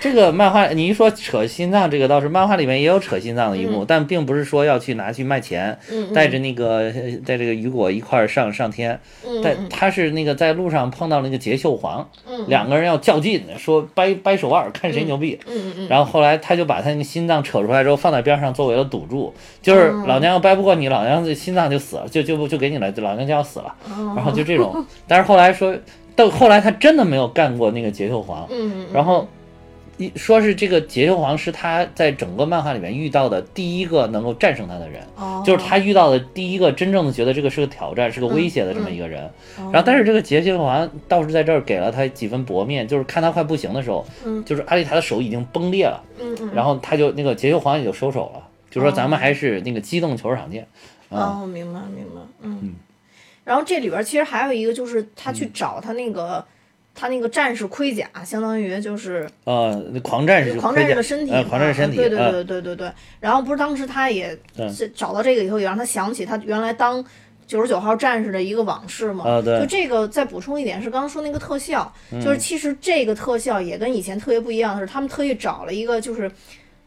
这个漫画，你一说扯心脏，这个倒是漫画里面也有扯心脏的一嗯。幕，但并不是说要去拿去卖钱，带着那个呃带这个雨果一块儿上上天，嗯但他是那个在路上碰到那个杰秀皇，两个人要较劲，说掰掰手腕看谁牛逼，然后后来他就把他那个心脏扯出来之后放在边上作为了赌注，就是嗯老娘要掰不过你，老娘这心脏就死了，就就就给你了，老娘就要死了，嗯然后就这种，但是后来说到后来他真的没有干过那个杰秀皇，嗯。然后一说是这个杰秀皇是他在整个漫画里面遇到的第一个能够战胜他的人，哦。就是他遇到的第一个真正的觉得这个是个挑战、是个威胁的这么一个人。然后，但是这个杰秀皇倒是在这儿给了他几分薄面，就是看他快不行的时候，就是阿丽塔的手已经崩裂了，嗯嗯。然后他就那个杰秀皇也就收手了，就说咱们还是那个机动球场见。啊，哦，明白明白，嗯。然后这里边其实还有一个，就是他嗯。去找他那个、他那个战士盔甲，相当于就是呃，那狂战士狂战士的身体，呃，狂战士身体，对对呃对对对对。然后不是当时他也是找到这个以后，也让他想起他原来当九十九号战士的一个往事嘛。啊对嗯就这个再补充一点是刚刚说那个特效，就是其实这个特效也跟以前特别不一样的是，他们特意找了一个就是。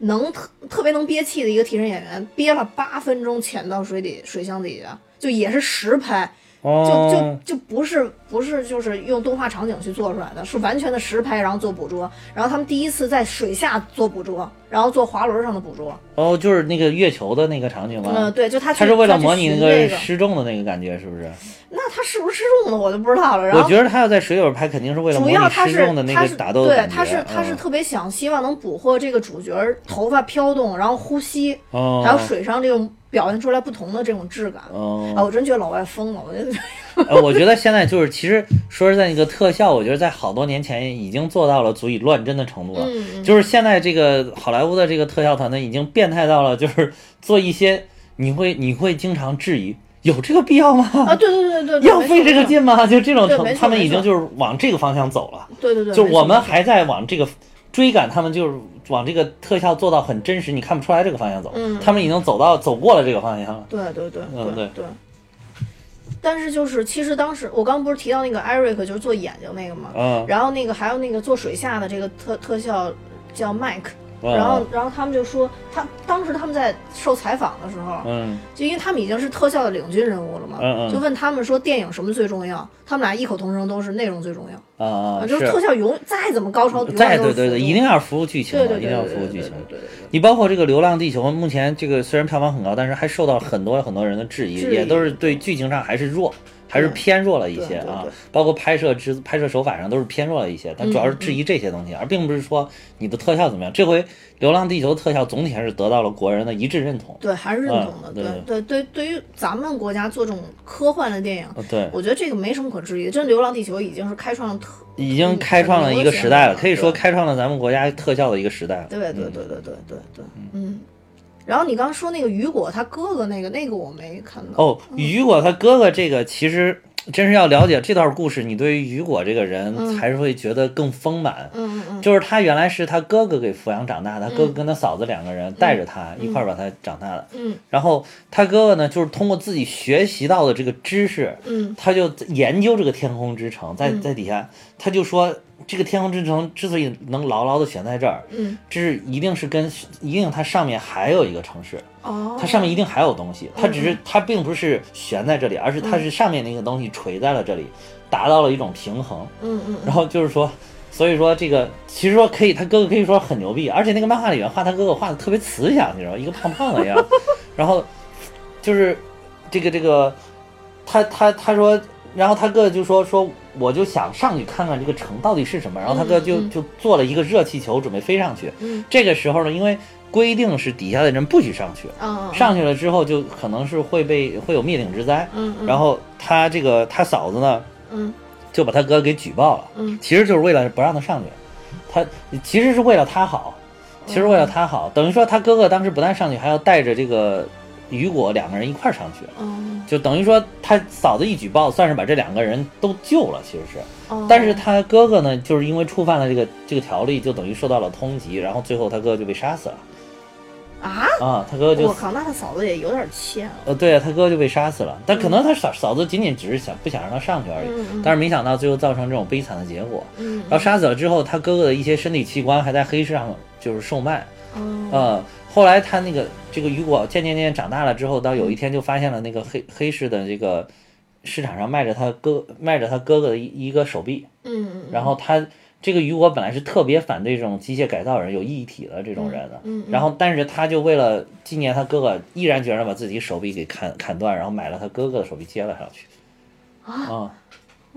能特特别能憋气的一个替身演员，憋了八分钟潜到水底水箱底下，就也是实拍，就哦就就不是不是就是用动画场景去做出来的，是完全的实拍，然后做捕捉。然后他们第一次在水下做捕捉，然后做滑轮上的捕捉。哦，就是那个月球的那个场景吗？嗯，对，就他他是为了模拟那个，失重的那个感觉，是不是？那他是不是失重的我就不知道了。然后我觉得他要在水里边拍，肯定是为了模主拟要他是失重的那他是个打斗对。他是他是嗯特别想希望能捕获这个主角儿头发飘动，然后呼吸，哦，还有水上这种表现出来不同的这种质感。哦啊，我真觉得老外疯了，我觉得呃，我觉得现在就是，其实说实在，那个特效，我觉得在好多年前已经做到了足以乱真的程度了。嗯就是现在这个好莱坞的这个特效团队已经变态到了，就是做一些你会你会经常质疑有这个必要吗？啊，对对对对对，要费这个劲吗？就这种程他们已经就是往这个方向走了。对对对，就我们还在往这个追赶，他们就是往这个特效做到很真实，你看不出来这个方向走。嗯他们已经走到走过了这个方向了。对对对嗯对对。但是就是，其实当时我刚不是提到那个艾瑞克，就是做眼睛那个嘛，嗯，然后那个还有那个做水下的这个特特效叫麦克，嗯然后然后他们就说，他当时他们在受采访的时候，嗯就因为他们已经是特效的领军人物了嘛，嗯嗯就问他们说电影什么最重要，他们俩异口同声都是内容最重要，就是特效永再怎么高超，永再远都是辅助对对对，一定要服务剧情的，对对对一定要服务剧情。对对对你包括这个《流浪地球》，目前这个虽然票房很高，但是还受到很多很多人的质疑也都是对剧情上还是弱，还是偏弱了一些啊。包括拍摄之拍摄手法上都是偏弱了一些，但主要是质疑这些东西，而并不是说你的特效怎么样。这回《流浪地球》特效总体还是得到了国人的一致认同。对，还是认同的。嗯对对对对，于咱们国家做这种科幻的电影，我觉得这个没什么可质疑的。真《流浪地球》已经是开创了特，已经开创了一个时代了，可以说开创了咱们国家特效的一个时代了。对对对对对对对，嗯。然后你刚说那个雨果他哥哥那个那个我没看到。哦，雨果他哥哥这个其实真是要了解这段故事，你对于雨果这个人才是会觉得更丰满。嗯嗯嗯。就是他原来是他哥哥给抚养长大的，他哥哥跟他嫂子两个人带着他一块儿把他长大的。嗯。然后他哥哥呢，就是通过自己学习到的这个知识，嗯。他就研究这个天空之城，在在底下，他就说这个天空之城之所以能牢牢的悬在这儿，嗯，这是一定是跟一定它上面还有一个城市，哦，它上面一定还有东西，它只是它并不是悬在这里，而是它是上面那个东西垂在了这里，达到了一种平衡。嗯嗯然后就是说，所以说这个其实说可以，他哥哥可以说很牛逼，而且那个漫画里面画他哥哥画的特别慈祥，你知道？一个胖胖的样，然后就是这个这个，他他他说，然后他哥哥就说说，我就想上去看看这个城到底是什么，然后他哥就就做了一个热气球准备飞上去。嗯这个时候呢，因为规定是底下的人不许上去，上去了之后就可能是会被会有灭顶之灾。嗯嗯。然后他这个他嫂子呢，嗯。就把他哥给举报了，嗯。其实就是为了不让他上去，他其实是为了他好，其实为了他好，等于说他哥哥当时不但上去，还要带着这个雨果两个人一块儿上去，嗯。就等于说他嫂子一举报，算是把这两个人都救了，其实是，哦。但是他哥哥呢，就是因为触犯了这个这个条例，就等于受到了通缉，然后最后他哥哥就被杀死了，啊，啊，他哥哥就我靠，那他嫂子也有点欠了。呃，对啊，他哥哥就被杀死了。但可能他嫂嫂子仅仅只是想不想让他上去而已，但是没想到最后造成这种悲惨的结果。嗯然后杀死了之后，他哥哥的一些身体器官还在黑市上就是售卖。嗯呃，后来他那个这个雨果渐渐渐渐长大了之后，到有一天就发现了那个黑黑市的这个市场上卖着他哥卖着他哥哥的一一个手臂，嗯嗯然后他这个雨果本来是特别反对这种机械改造人有异体的这种人的，嗯然后但是他就为了纪念他哥哥，毅然决然把自己手臂给砍砍断，然后买了他哥哥的手臂接了上去。啊，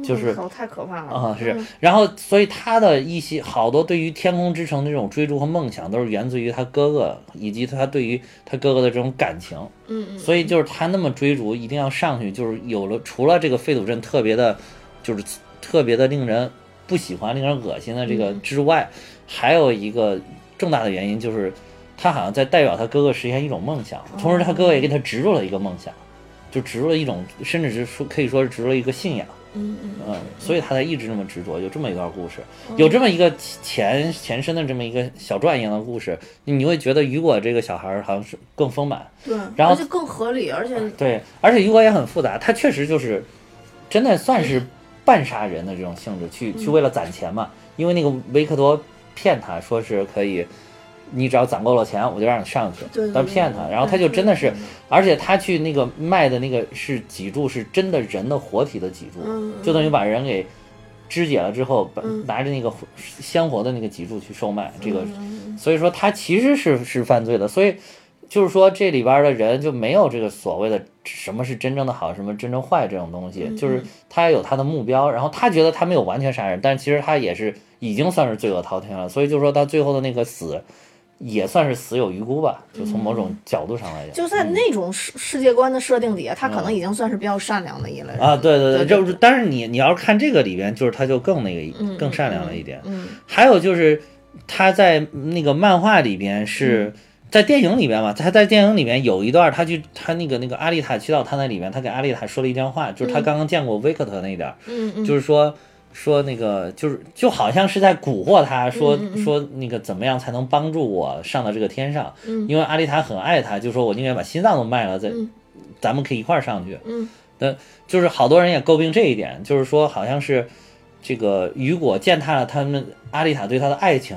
就是太可怕了啊，是嗯，然后所以他的一些好多对于天空之城的这种追逐和梦想，都是源自于他哥哥以及他对于他哥哥的这种感情。嗯嗯所以就是他那么追逐，一定要上去，就是有了除了这个废土镇特别的，就是特别的令人不喜欢、令人恶心的这个之外，还有一个重大的原因就是，他好像在代表他哥哥实现一种梦想，同时他哥哥也给他植入了一个梦想，就植入了一种，甚至是说可以说是植入了一个信仰。嗯嗯嗯，所以他才一直这么执着，有这么一段故事，有这么一个前前身的这么一个小传一样的故事，你会觉得雨果这个小孩儿好像是更丰满，对，然后而且更合理，而且对，而且雨果也很复杂，他确实就是真的算是 半杀人的这种性质，去去为了攒钱嘛，因为那个维克多骗他说是可以。你只要攒够了钱，我就让你上去。对对对他骗他，然后他就真的是，而且他去那个卖的那个是脊柱，是真的人的活体的脊柱，嗯就等于把人给肢解了之后，拿着那个活鲜活的那个脊柱去售卖，这个，嗯。所以说他其实是是犯罪的，所以就是说这里边的人就没有这个所谓的什么是真正的好，什么真正坏这种东西，嗯就是他有他的目标，然后他觉得他没有完全杀人，但其实他也是已经算是罪恶滔天了，所以就说他最后的那个死。也算是死有余辜吧，就从某种角度上来讲，就在那种世世界观的设定底下，他可能已经算是比较善良的一类人啊，对对对，就是，但是你你要是看这个里边，就是他就更那个更善良了一点。嗯还有就是他在那个漫画里边是。在电影里边嘛，他在电影里面有一段，他去他那个那个阿丽塔去到他那里面，他给阿丽塔说了一段话，就是他刚刚见过维克特那一点儿，嗯嗯，就是说说那个就是就好像是在蛊惑他说说那个怎么样才能帮助我上到这个天上，嗯。因为阿丽塔很爱他，就说我宁愿把心脏都卖了，再嗯咱们可以一块儿上去。嗯。的，就是好多人也诟病这一点，就是说好像是这个雨果践踏了他们阿丽塔对他的爱情，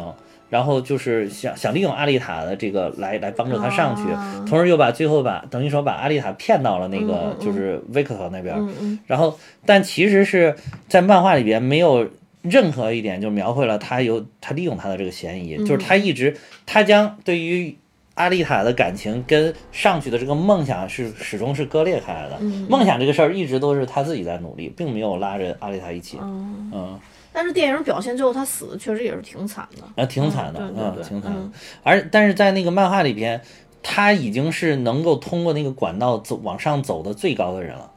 然后就是想想利用阿丽塔的这个来来帮助他上去，啊同时又把最后把等于说把阿丽塔骗到了那个就是维克特那边，嗯嗯。然后但其实是在漫画里边没有。任何一点就描绘了他有他利用他的这个嫌疑，就是他一直他将对于阿丽塔的感情跟上去的这个梦想是始终是割裂开来的。梦想这个事儿一直都是他自己在努力，并没有拉着阿丽塔一起。嗯，嗯，但是电影表现最后他死的确实也是挺惨的，啊，挺惨的，嗯，嗯对对对挺惨的嗯。而但是在那个漫画里边，他已经是能够通过那个管道走往上走的最高的人了。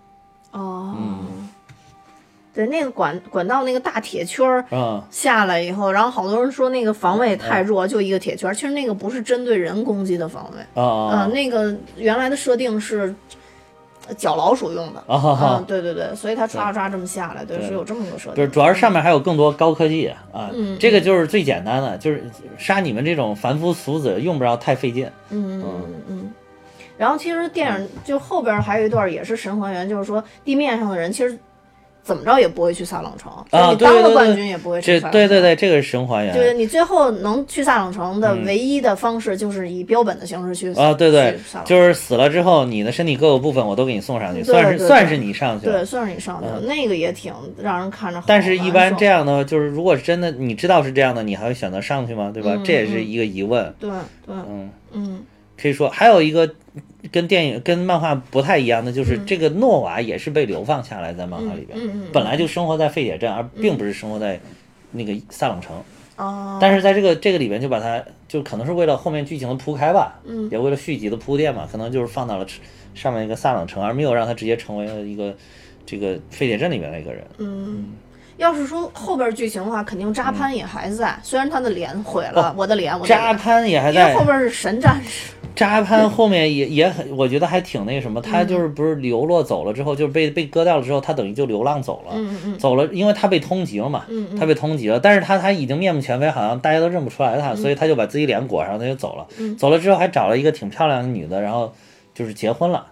哦，对，那个管管道那个大铁圈儿嗯，下来以后，然后好多人说那个防卫太弱，就一个铁圈儿，其实那个不是针对人攻击的防卫，啊那个原来的设定是呃绞老鼠用的。啊！对对对，所以它唰唰这么下来，对，对是有这么个设不是，主要是上面还有更多高科技啊。嗯这个就是最简单的，就是杀你们这种凡夫俗子用不着太费劲。嗯嗯嗯嗯。然后其实电影就后边还有一段也是神还原，就是说地面上的人其实怎么着也不会去萨冷城，啊你对对对当了冠军也不会这去萨冷城。对对对，这个是神还原。就是你最后能去萨冷城的唯一的方式，就是以标本的形式去啊，对对就是死了之后，你的身体各个部分我都给你送上去，对算是对对算是你上去对，算是你上去了，那个也挺让人看着好。但是，一般这样的，就是如果真的你知道是这样的，你还会选择上去吗？对吧？嗯这也是一个疑问。对对，嗯，嗯可以说还有一个跟电影跟漫画不太一样的，就是这个诺瓦也是被流放下来在漫画里边，本来就生活在废铁镇，而并不是生活在那个萨冷城。啊，但是在这个这个里边，就把它就可能是为了后面剧情的铺开吧，嗯也为了续集的铺垫嘛，可能就是放到了上面一个萨冷城，而没有让他直接成为了一个这个废铁镇里面的一个人。嗯。要是说后边剧情的话，肯定扎潘也还在，虽然他的脸毁了，我的脸，我的嗯扎，潘也还在因为后，边是神战士，扎潘后面也也很，我觉得还挺那什么，他就是不是流落走了之后，就是被被割掉了之后，他等于就流浪走了，走了，因为他被通缉了嘛，嗯他被通缉了，但是他他已经面目全非，好像大家都认不出来他，所以他就把自己脸裹上，他就走了，嗯。走了之后还找了一个挺漂亮的女的，然后就是结婚了，嗯，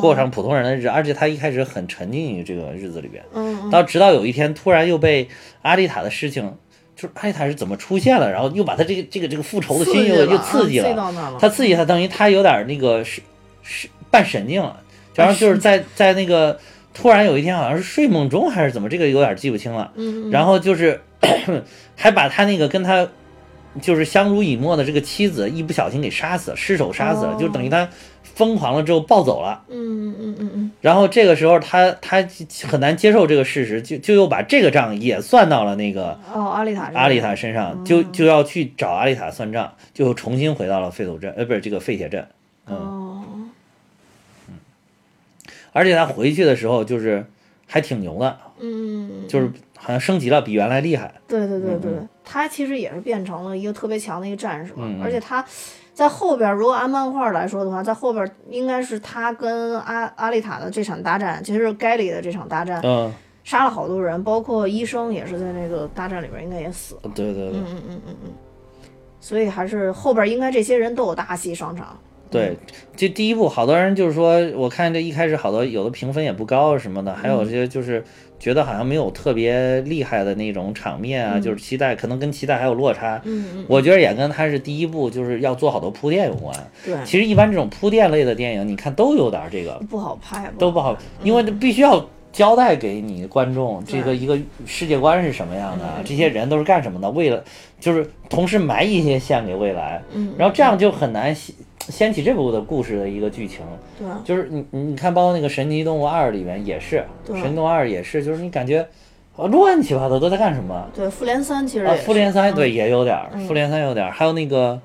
过上普通人的日子，而且他一开始很沉浸于这个日子里边，到直到有一天突然又被阿丽塔的事情。就是阿丽塔是怎么出现了，然后又把他这个这个这个复仇的心又又刺激了，他刺激他，等于他有点那个是是半神经了，然后就是在在那个突然有一天好像是睡梦中还是怎么，这个有点记不清了。嗯嗯。然后就是 还把他那个跟他就是相濡以沫的这个妻子一不小心给杀死了，失手杀死了，哦。就等于他疯狂了之后暴走了。嗯嗯嗯嗯。然后这个时候他他很难接受这个事实，就就又把这个账也算到了那个嗯，哦，阿丽塔这个，阿丽塔身上，就就要去找阿丽塔算账，就重新回到了废土镇，呃，不是这个废铁镇。嗯，哦，而且他回去的时候就是还挺牛的，嗯，就是好像升级了，比原来厉害。对对对对，他其实也是变成了一个特别强的一个战士嘛，嗯嗯。而且他在后边，如果按漫画来说的话，在后边应该是他跟阿阿丽塔的这场大战，其实是盖里的这场大战，嗯，杀了好多人，包括医生也是在那个大战里边应该也死了，对对对嗯嗯嗯嗯嗯，所以还是后边应该这些人都有大戏上场，对，这第一部好多人就是说，我看这一开始好多有的评分也不高什么的，还有些就是觉得好像没有特别厉害的那种场面啊，就是期待可能跟期待还有落差。嗯嗯，我觉得也跟他是第一部就是要做好多铺垫有关。对，其实一般这种铺垫类的电影，你看都有点这个不好拍，都不好，因为这必须要交代给你观众这个一个世界观是什么样的，这些人都是干什么的，为了就是同时埋一些线给未来，嗯，然后这样就很难掀掀起这部的故事的一个剧情。对，就是你你你看，包括那个《神奇动物二》里面也是，对神奇动物二》也是，就是你感觉啊乱七八糟都在干什么对，复联三其实啊复联三嗯对也有点复联三有点儿，还有那个。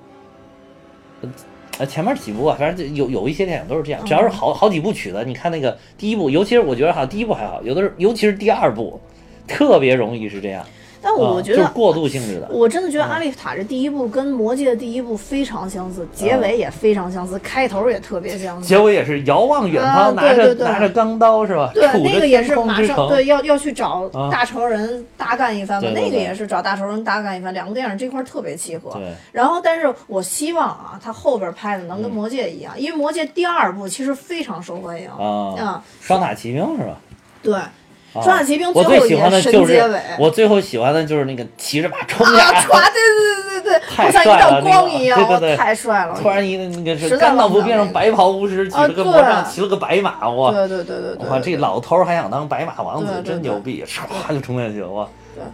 呃，前面几部啊，反正就有有一些电影都是这样，只要是好好几部曲的，你看那个第一部，尤其是我觉得哈第一部还好，有的是尤其是第二部，特别容易是这样。但我啊觉得。就是过渡性质的。我真的觉得《阿丽塔》这第一部跟《魔戒》的第一部非常相似，结尾也非常相似，开头也特别相似。结尾也是遥望远啊方，拿着拿着钢刀是吧？对，那个也是马上对要要去找啊大仇人大干一番嘛，那个也是找大仇人大干一番，两个电影这块儿特别契合。对，然后，但是我希望啊，他后边拍的能跟《魔戒》一样，因为《魔戒》第二部其实非常受欢迎啊，啊，双塔奇兵是吧？对，啊双塔奇兵我最后最喜欢的就是结尾我最后喜欢的就是那个骑着马冲啊，下来，歘，对对对对对，太好像一道帅了光一样，对对对太帅了。突然一个那个是实在甘道夫变成白袍巫师，举啊了个魔杖，骑了个白马，哇！对对对对对，哇，这老头儿还想当白马王子真牛逼，唰就冲下去了，哇！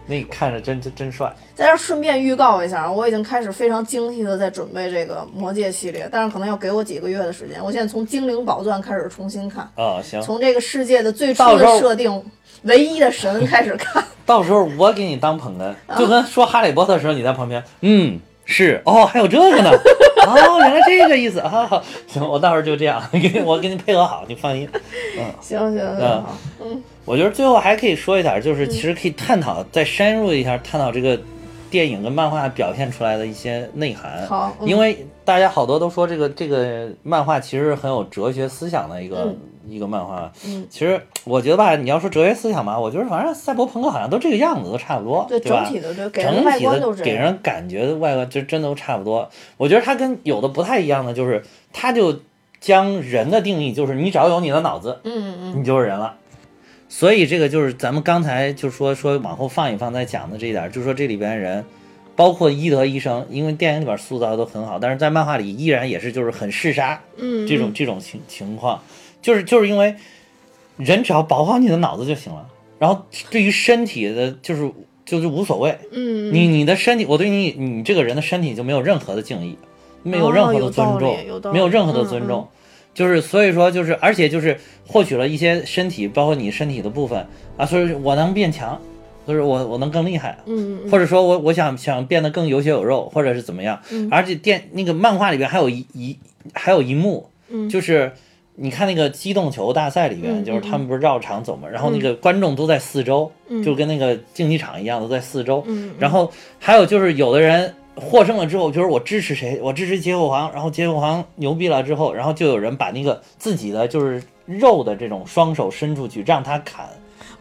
那看着真真真帅。在这儿顺便预告一下，我已经开始非常精细的在准备这个魔戒系列，但是可能要给我几个月的时间。我现在从精灵宝钻开始重新看，啊，行，从这个世界的最初的设定，唯一的神开始看。到时候我给你当捧哏，啊。就跟说哈利波特的时候你在旁边，嗯，是哦，还有这个呢，哦，原来这个意思啊，好行，我到时候就这样，给你我给你配合好，你放心。行行行，嗯。好，我觉得最后还可以说一点，就是其实可以探讨，再深入一下探讨这个电影跟漫画表现出来的一些内涵。好嗯因为大家好多都说这个这个漫画其实很有哲学思想的一个、一个漫画。嗯，其实我觉得吧，你要说哲学思想吧，我觉得反正赛博朋克好像都这个样子，都差不多，对吧？整体的对给人感觉的外观就真都差不多。我觉得它跟有的不太一样的就是，它就将人的定义就是你只要有你的脑子，嗯嗯你就是人了。所以这个就是咱们刚才就说说往后放一放再讲的这一点，就是说这里边人，包括伊德医生，因为电影里边塑造的都很好，但是在漫画里依然也是就是很嗜杀嗯，这种这种情情况，就是就是因为人只要保护好你的脑子就行了，然后对于身体的就是就是无所谓，嗯，你你的身体，我对你你这个人的身体就没有任何的敬意，没有任何的尊重，没有任何的尊嗯。重，就是所以说就是而且就是获取了一些身体，包括你身体的部分啊，所以我能变强，就是我我能更厉害，嗯嗯或者说我我想想变得更有血有肉，或者是怎么样，嗯。而且电那个漫画里边还有一一还有一幕，嗯。就是。你看那个机动球大赛里边，嗯就是他们不是绕场走嘛，然后那个观众都在四周，嗯。就跟那个竞技场一样，都在四周。嗯，然后还有就是有的人获胜了之后，就是我支持谁，我支持结果皇，然后结果皇牛逼了之后，然后就有人把那个自己的就是肉的这种双手伸出去让他砍，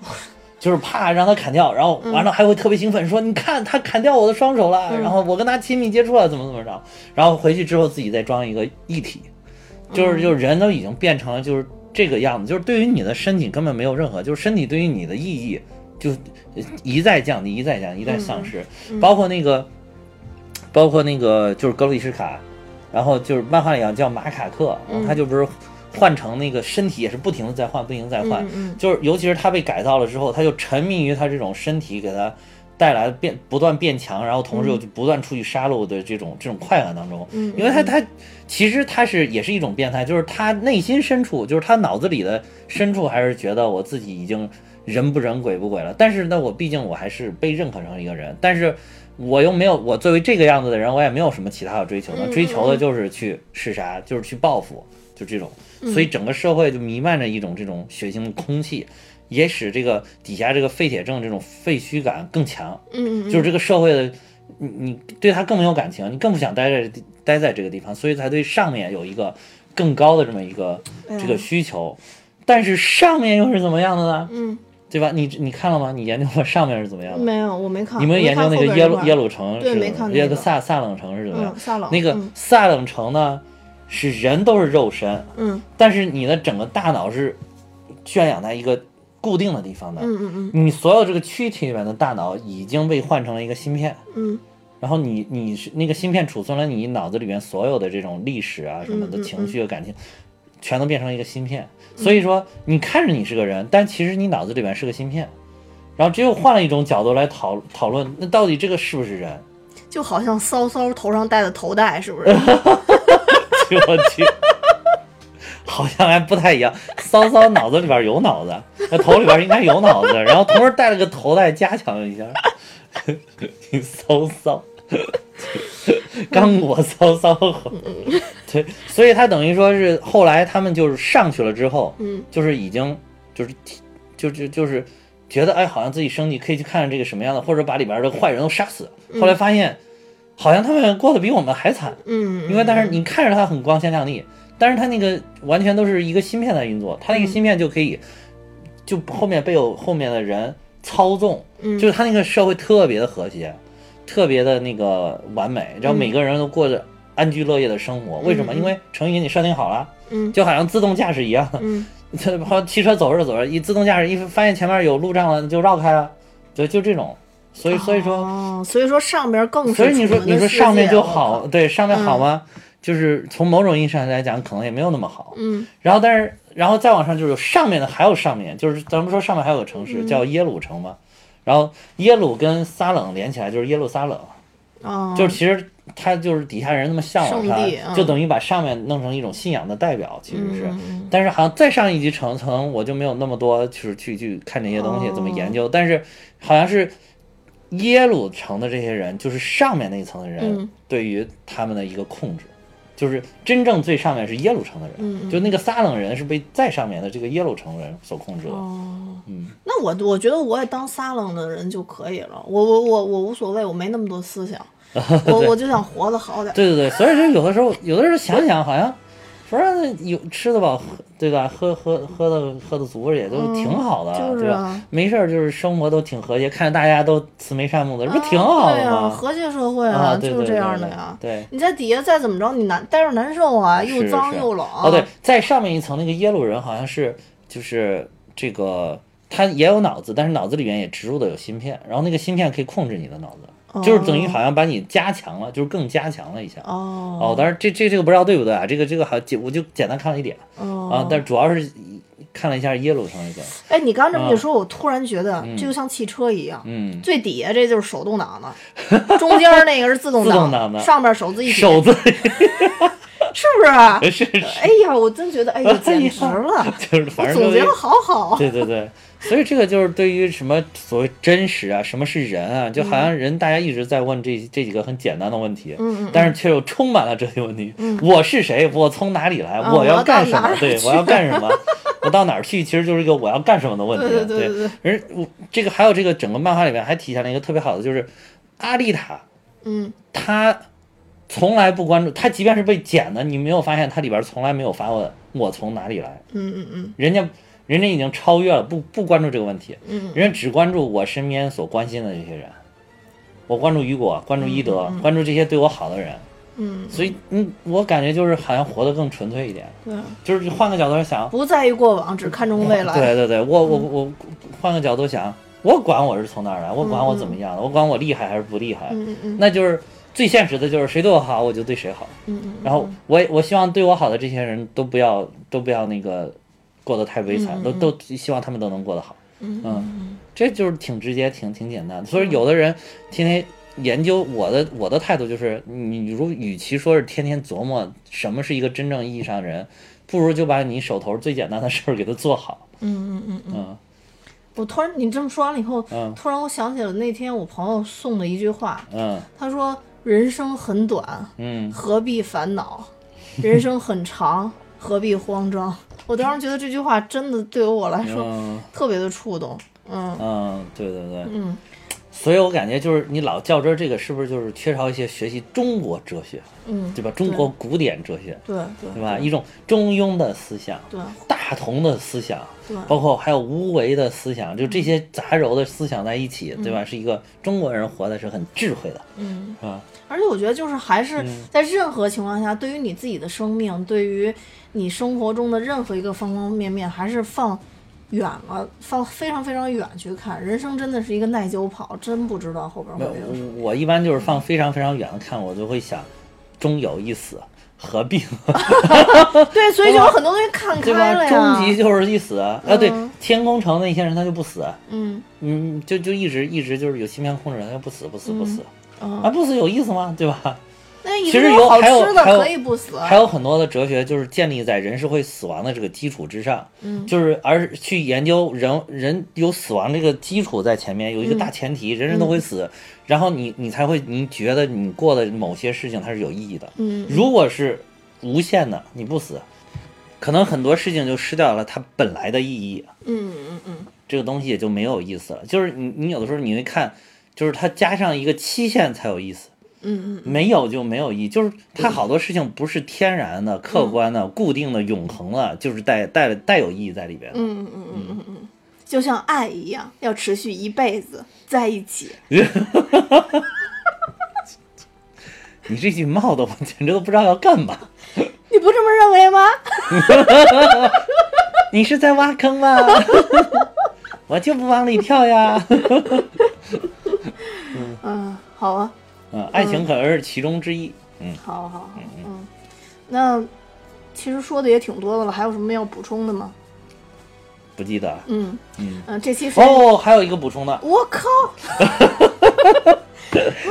就是怕让他砍掉，然后完了还会特别兴奋说你看他砍掉我的双手了，然后我跟他亲密接触了，怎么怎么着，然后回去之后自己再装一个一体，就是就是人都已经变成了就是这个样子，就是对于你的身体根本没有任何，就是身体对于你的意义就一再降低，一再降低，一再丧失，包括那个。包括那个就是格鲁伊什卡，然后就是漫画里叫马卡克，他就不是换成那个身体也是不停的在换，不停的在换，就是尤其是他被改造了之后，他就沉迷于他这种身体给他带来的变不断变强，然后同时又不断出去杀戮的这种这种快感当中，因为他他其实他是也是一种变态，就是他内心深处就是他脑子里的深处还是觉得我自己已经人不人鬼不鬼了，但是呢我毕竟我还是被认可成一个人，但是。我又没有，我作为这个样子的人，我也没有什么其他的追求的，追求的就是去是啥，就是去报复，就这种。所以整个社会就弥漫着一种这种血腥的空气，也使这个底下这个废铁症这种废墟感更强。嗯就是这个社会的，你你对他更没有感情，你更不想待在待在这个地方，所以才对上面有一个更高的这么一个这个需求。但是上面又是怎么样的呢？嗯。对吧？你你看了吗？你研究过上面是怎么样的？没有，我没看。你们研究那个耶鲁耶鲁城是？没看。耶个萨萨冷城是怎么样？萨冷。那个萨冷城呢，是人都是肉身，嗯，但是你的整个大脑是圈养在一个固定的地方的，嗯嗯嗯。你所有这个躯体里面的大脑已经被换成了一个芯片，嗯，然后你你是那个芯片储存了你脑子里面所有的这种历史啊什么的情绪和感情，全都变成一个芯片。所以说，你看着你是个人，但其实你脑子里面是个芯片。然后只有换了一种角度来讨讨论，那到底这个是不是人？就好像骚骚头上戴的头戴，是不是？我去，好像还不太一样。骚骚脑子里边有脑子，那头里边应该有脑子，然后同时戴了个头戴，加强一下。骚骚。刚果骚骚狠，对，所以他等于说是后来他们就是上去了之后，嗯，就是已经就是就就就是觉得哎，好像自己升级可以去看看这个什么样的，或者把里边的坏人都杀死。后来发现好像他们过得比我们还惨，嗯，因为但是你看着他很光鲜亮丽，但是他那个完全都是一个芯片在运作，他那个芯片就可以就后面被有后面的人操纵，就是他那个社会特别的和谐。特别的那个完美，然后每个人都过着安居乐业的生活。为什么？因为程序给你设定好了，嗯，就好像自动驾驶一样，嗯，好汽车走着走着，一自动驾驶一发现前面有路障了，就绕开了，对，就这种。所以所以说，哦，所以说上边更所以你说你说上面就好，对，上面好吗？就是从某种意义上来讲，可能也没有那么好，嗯。然后但是然后再往上就是上面的还有上面，就是咱们说上面还有个城市叫耶鲁城嘛。然后耶路跟撒冷连起来就是耶路撒冷，哦，就是其实他就是底下人那么向往他，就等于把上面弄成一种信仰的代表，其实是。但是好像再上一级层层，我就没有那么多就是去去看这些东西怎么研究。但是好像是耶鲁城的这些人，就是上面那一层的人对于他们的一个控制。就是真正最上面是耶路城的人，就那个撒冷人是被在上面的这个耶路城人所控制的。哦，嗯，那我我觉得我也当撒冷的人就可以了，我我我我无所谓，我没那么多思想，我我就想活得好点。对对对，所以说有的时候，有的时候想想好像。不是有吃得饱，喝对吧？喝喝喝的喝的足也都挺好的，对吧？没事儿，就是生活都挺和谐，看着大家都慈眉善目的，这不挺好的吗？和谐社会啊，就是这样的呀。对，你在底下再怎么着，你难待着难受啊，又脏又冷。哦，对，在上面一层那个耶鲁人好像是就是这个，他也有脑子，但是脑子里面也植入的有芯片，然后那个芯片可以控制你的脑子。就是等于好像把你加强了，就是更加强了一下。哦哦，当然这这这个不知道对不对啊？这个这个好简我就简单看了一点。哦啊，但主要是看了一下耶鲁上那个。哎，你刚这么一说，我突然觉得这就像汽车一样。嗯。最底下这就是手动挡的，中间那个是自动挡的，上面手自一体。手自。是不是？是是。哎呀，我真觉得，哎 呀，简直了！就是反正总结的好好。对对对。所以这个就是对于什么所谓真实啊，什么是人啊，就好像人大家一直在问这这几个很简单的问题，嗯但是却又充满了这些问题。嗯，我是谁？我从哪里来？我要干什么？对，我要干什么？我到哪儿去？其实就是一个我要干什么的问题。对对对对。而我这个还有这个整个漫画里面还体现了一个特别好的，就是阿丽塔嗯他从来不关注，他即便是被剪的，你没有发现他里边从来没有发问我从哪里来，嗯嗯嗯人家人家已经超越了，不不关注这个问题，嗯人家只关注我身边所关心的这些人，我关注雨果，关注伊德，关注这些对我好的人，嗯，所以嗯，我感觉就是好像活得更纯粹一点，对，就是换个角度来想，不在意过往，只看重未来。对对对，我我我换个角度想，我管我是从哪儿来，我管我怎么样的，我管我厉害还是不厉害，嗯嗯嗯。那就是最现实的就是谁对我好，我就对谁好。嗯嗯，然后我也我希望对我好的这些人都不要都不要那个过得太悲惨，都都希望他们都能过得好。嗯嗯，这就是挺直接、挺挺简单的。所以有的人天天研究我的我的态度就是，你如与其说是天天琢磨什么是一个真正意义上的人，不如就把你手头最简单的事儿给他做好。嗯嗯嗯嗯，嗯我突然你这么说完了以后，嗯突然我想起了那天我朋友送的一句话，嗯他说：“人生很短，嗯，何必烦恼？人生很长，何必慌张？”我当时觉得这句话真的对于我来说嗯特别的触动。嗯嗯，对对对。嗯所以我感觉就是你老较真儿这个，是不是就是缺少一些学习中国哲学，嗯，对吧？中国古典哲学，对对对吧？一种中庸的思想，对大同的思想，对包括还有无为的思想，就这些杂糅的思想在一起，对吧？是一个中国人活的是很智慧的，嗯。是吧？而且我觉得，就是还是在任何情况下，对于你自己的生命，对于你生活中的任何一个方方面面，还是放远了，放非常非常远去看。人生真的是一个耐久跑，真不知道后边会没有有什么。我我一般就是放非常非常远的看，我就会想，终有一死，何必？对，所以就有很多东西看？开了呀。终极就是一死啊！对，天宫城那些人他就不死，嗯嗯，就就一直一直就是有芯片控制，他就不死不死不死，嗯，啊，不死有意思吗？对吧？其实有还有还有可以不死。还有很多的哲学就是建立在人是会死亡的这个基础之上，嗯就是而去研究人人有死亡这个基础在前面有一个大前提，人人都会死，然后你你才会你觉得你过的某些事情它是有意义的。嗯如果是无限的，你不死，可能很多事情就失掉了它本来的意义，嗯嗯嗯这个东西也就没有意思了。就是你你有的时候你会看，就是它加上一个期限才有意思。嗯嗯没有就没有意义，就是它好多事情不是天然的、客观的、固定的、永恒的，就是带带带有意义在里边的。嗯嗯嗯嗯嗯，就像爱一样，要持续一辈子在一起。你这句冒的，我简直都不知道要干嘛。你不这么认为吗？你是在挖坑吗？我就不往里跳呀。嗯，好啊，嗯，爱情可能是其中之一。嗯，好好好，嗯，那其实说的也挺多的了，还有什么要补充的吗？不记得。嗯嗯。嗯，这期是，哦，还有一个补充的，我靠，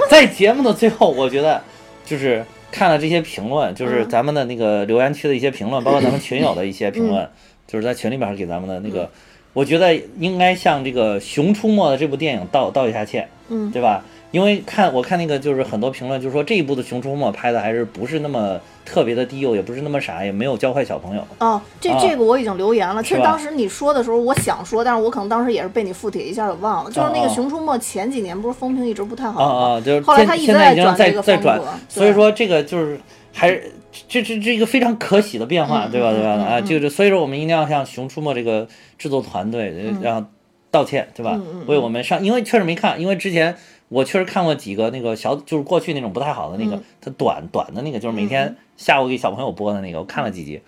在节目的最后，我觉得就是看了这些评论，就是嗯咱们的那个留言区的一些评论，包括咱们群友的一些评论，就是在群里面给咱们的那个，我觉得应该向这个《熊出没》的这部电影道道一下歉，嗯对吧？因为看我看那个就是很多评论，就是说这一部的《熊出没》拍的还是不是那么特别的低幼，也不是那么傻，也没有教坏小朋友。哦，这啊这个我已经留言了。其实当时你说的时候，我想说，但是我可能当时也是被你附体一下给忘了。就是那个啊《熊出没》前几年不是风评一直不太好啊吗？啊，就是后来他一直现现在已经转在在转这个风格，所以说这个就是还是这这这一个非常可喜的变化，嗯对吧？对吧？啊，就是所以说我们一定要向《熊出没》这个制作团队呃让道歉，对吧？为我们上，因为确实没看，因为之前我确实看过几个那个小，就是过去那种不太好的那个，嗯它短短的那个，就是每天下午给小朋友播的那个，我看了几集，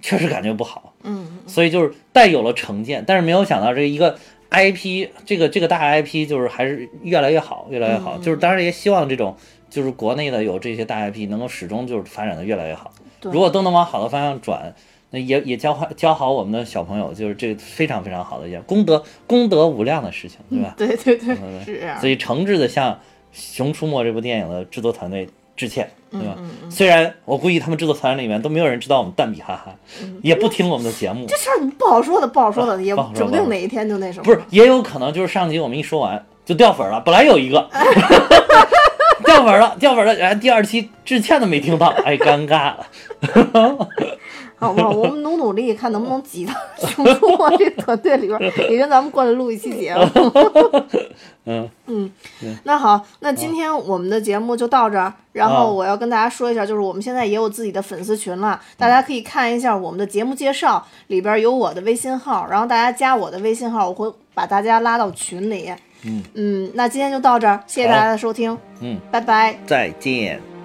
确实感觉不好。嗯所以就是带有了成见，但是没有想到这一个 IP，这个这个大 IP 就是还是越来越好，越来越嗯好。就是当然也希望这种就是国内的有这些大 IP 能够始终就是发展的越来越好。对如果都能往好的方向转，那也也教坏教好我们的小朋友，就是这个非常非常好的一件功德功德无量的事情，对吧？对对对，嗯是所。以诚挚的向《熊出没》这部电影的制作团队致歉，对吧？嗯虽然我估计他们制作团队里面都没有人知道我们蛋比哈哈，也不听我们的节目，这事儿不好说的，不好说的，也指不定哪一天就那什么。不是，也有可能就是上集我们一说完就掉粉了，本来有一个 掉粉了，掉粉了，然后第二期致歉都没听到，哎，尴尬了。好不好？我们努努力，看能不能挤到熊出没这个团队里边儿，也跟咱们过来录一期节目。嗯嗯，那好，那今天我们的节目就到这儿。然后我要跟大家说一下，就是我们现在也有自己的粉丝群了，大家可以看一下我们的节目介绍，里边有我的微信号，然后大家加我的微信号，我会把大家拉到群里。嗯嗯，那今天就到这儿，谢谢大家的收听，嗯，拜拜。再见。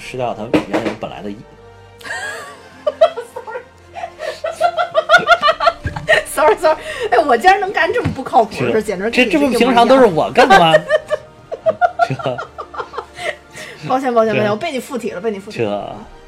失掉他原有本来的意义。sorry sorry，哎，我竟然能干这么不靠谱的事，简直这这不平常都是我干的吗？这抱歉抱歉抱歉，我被你附体了，被你附体了。这。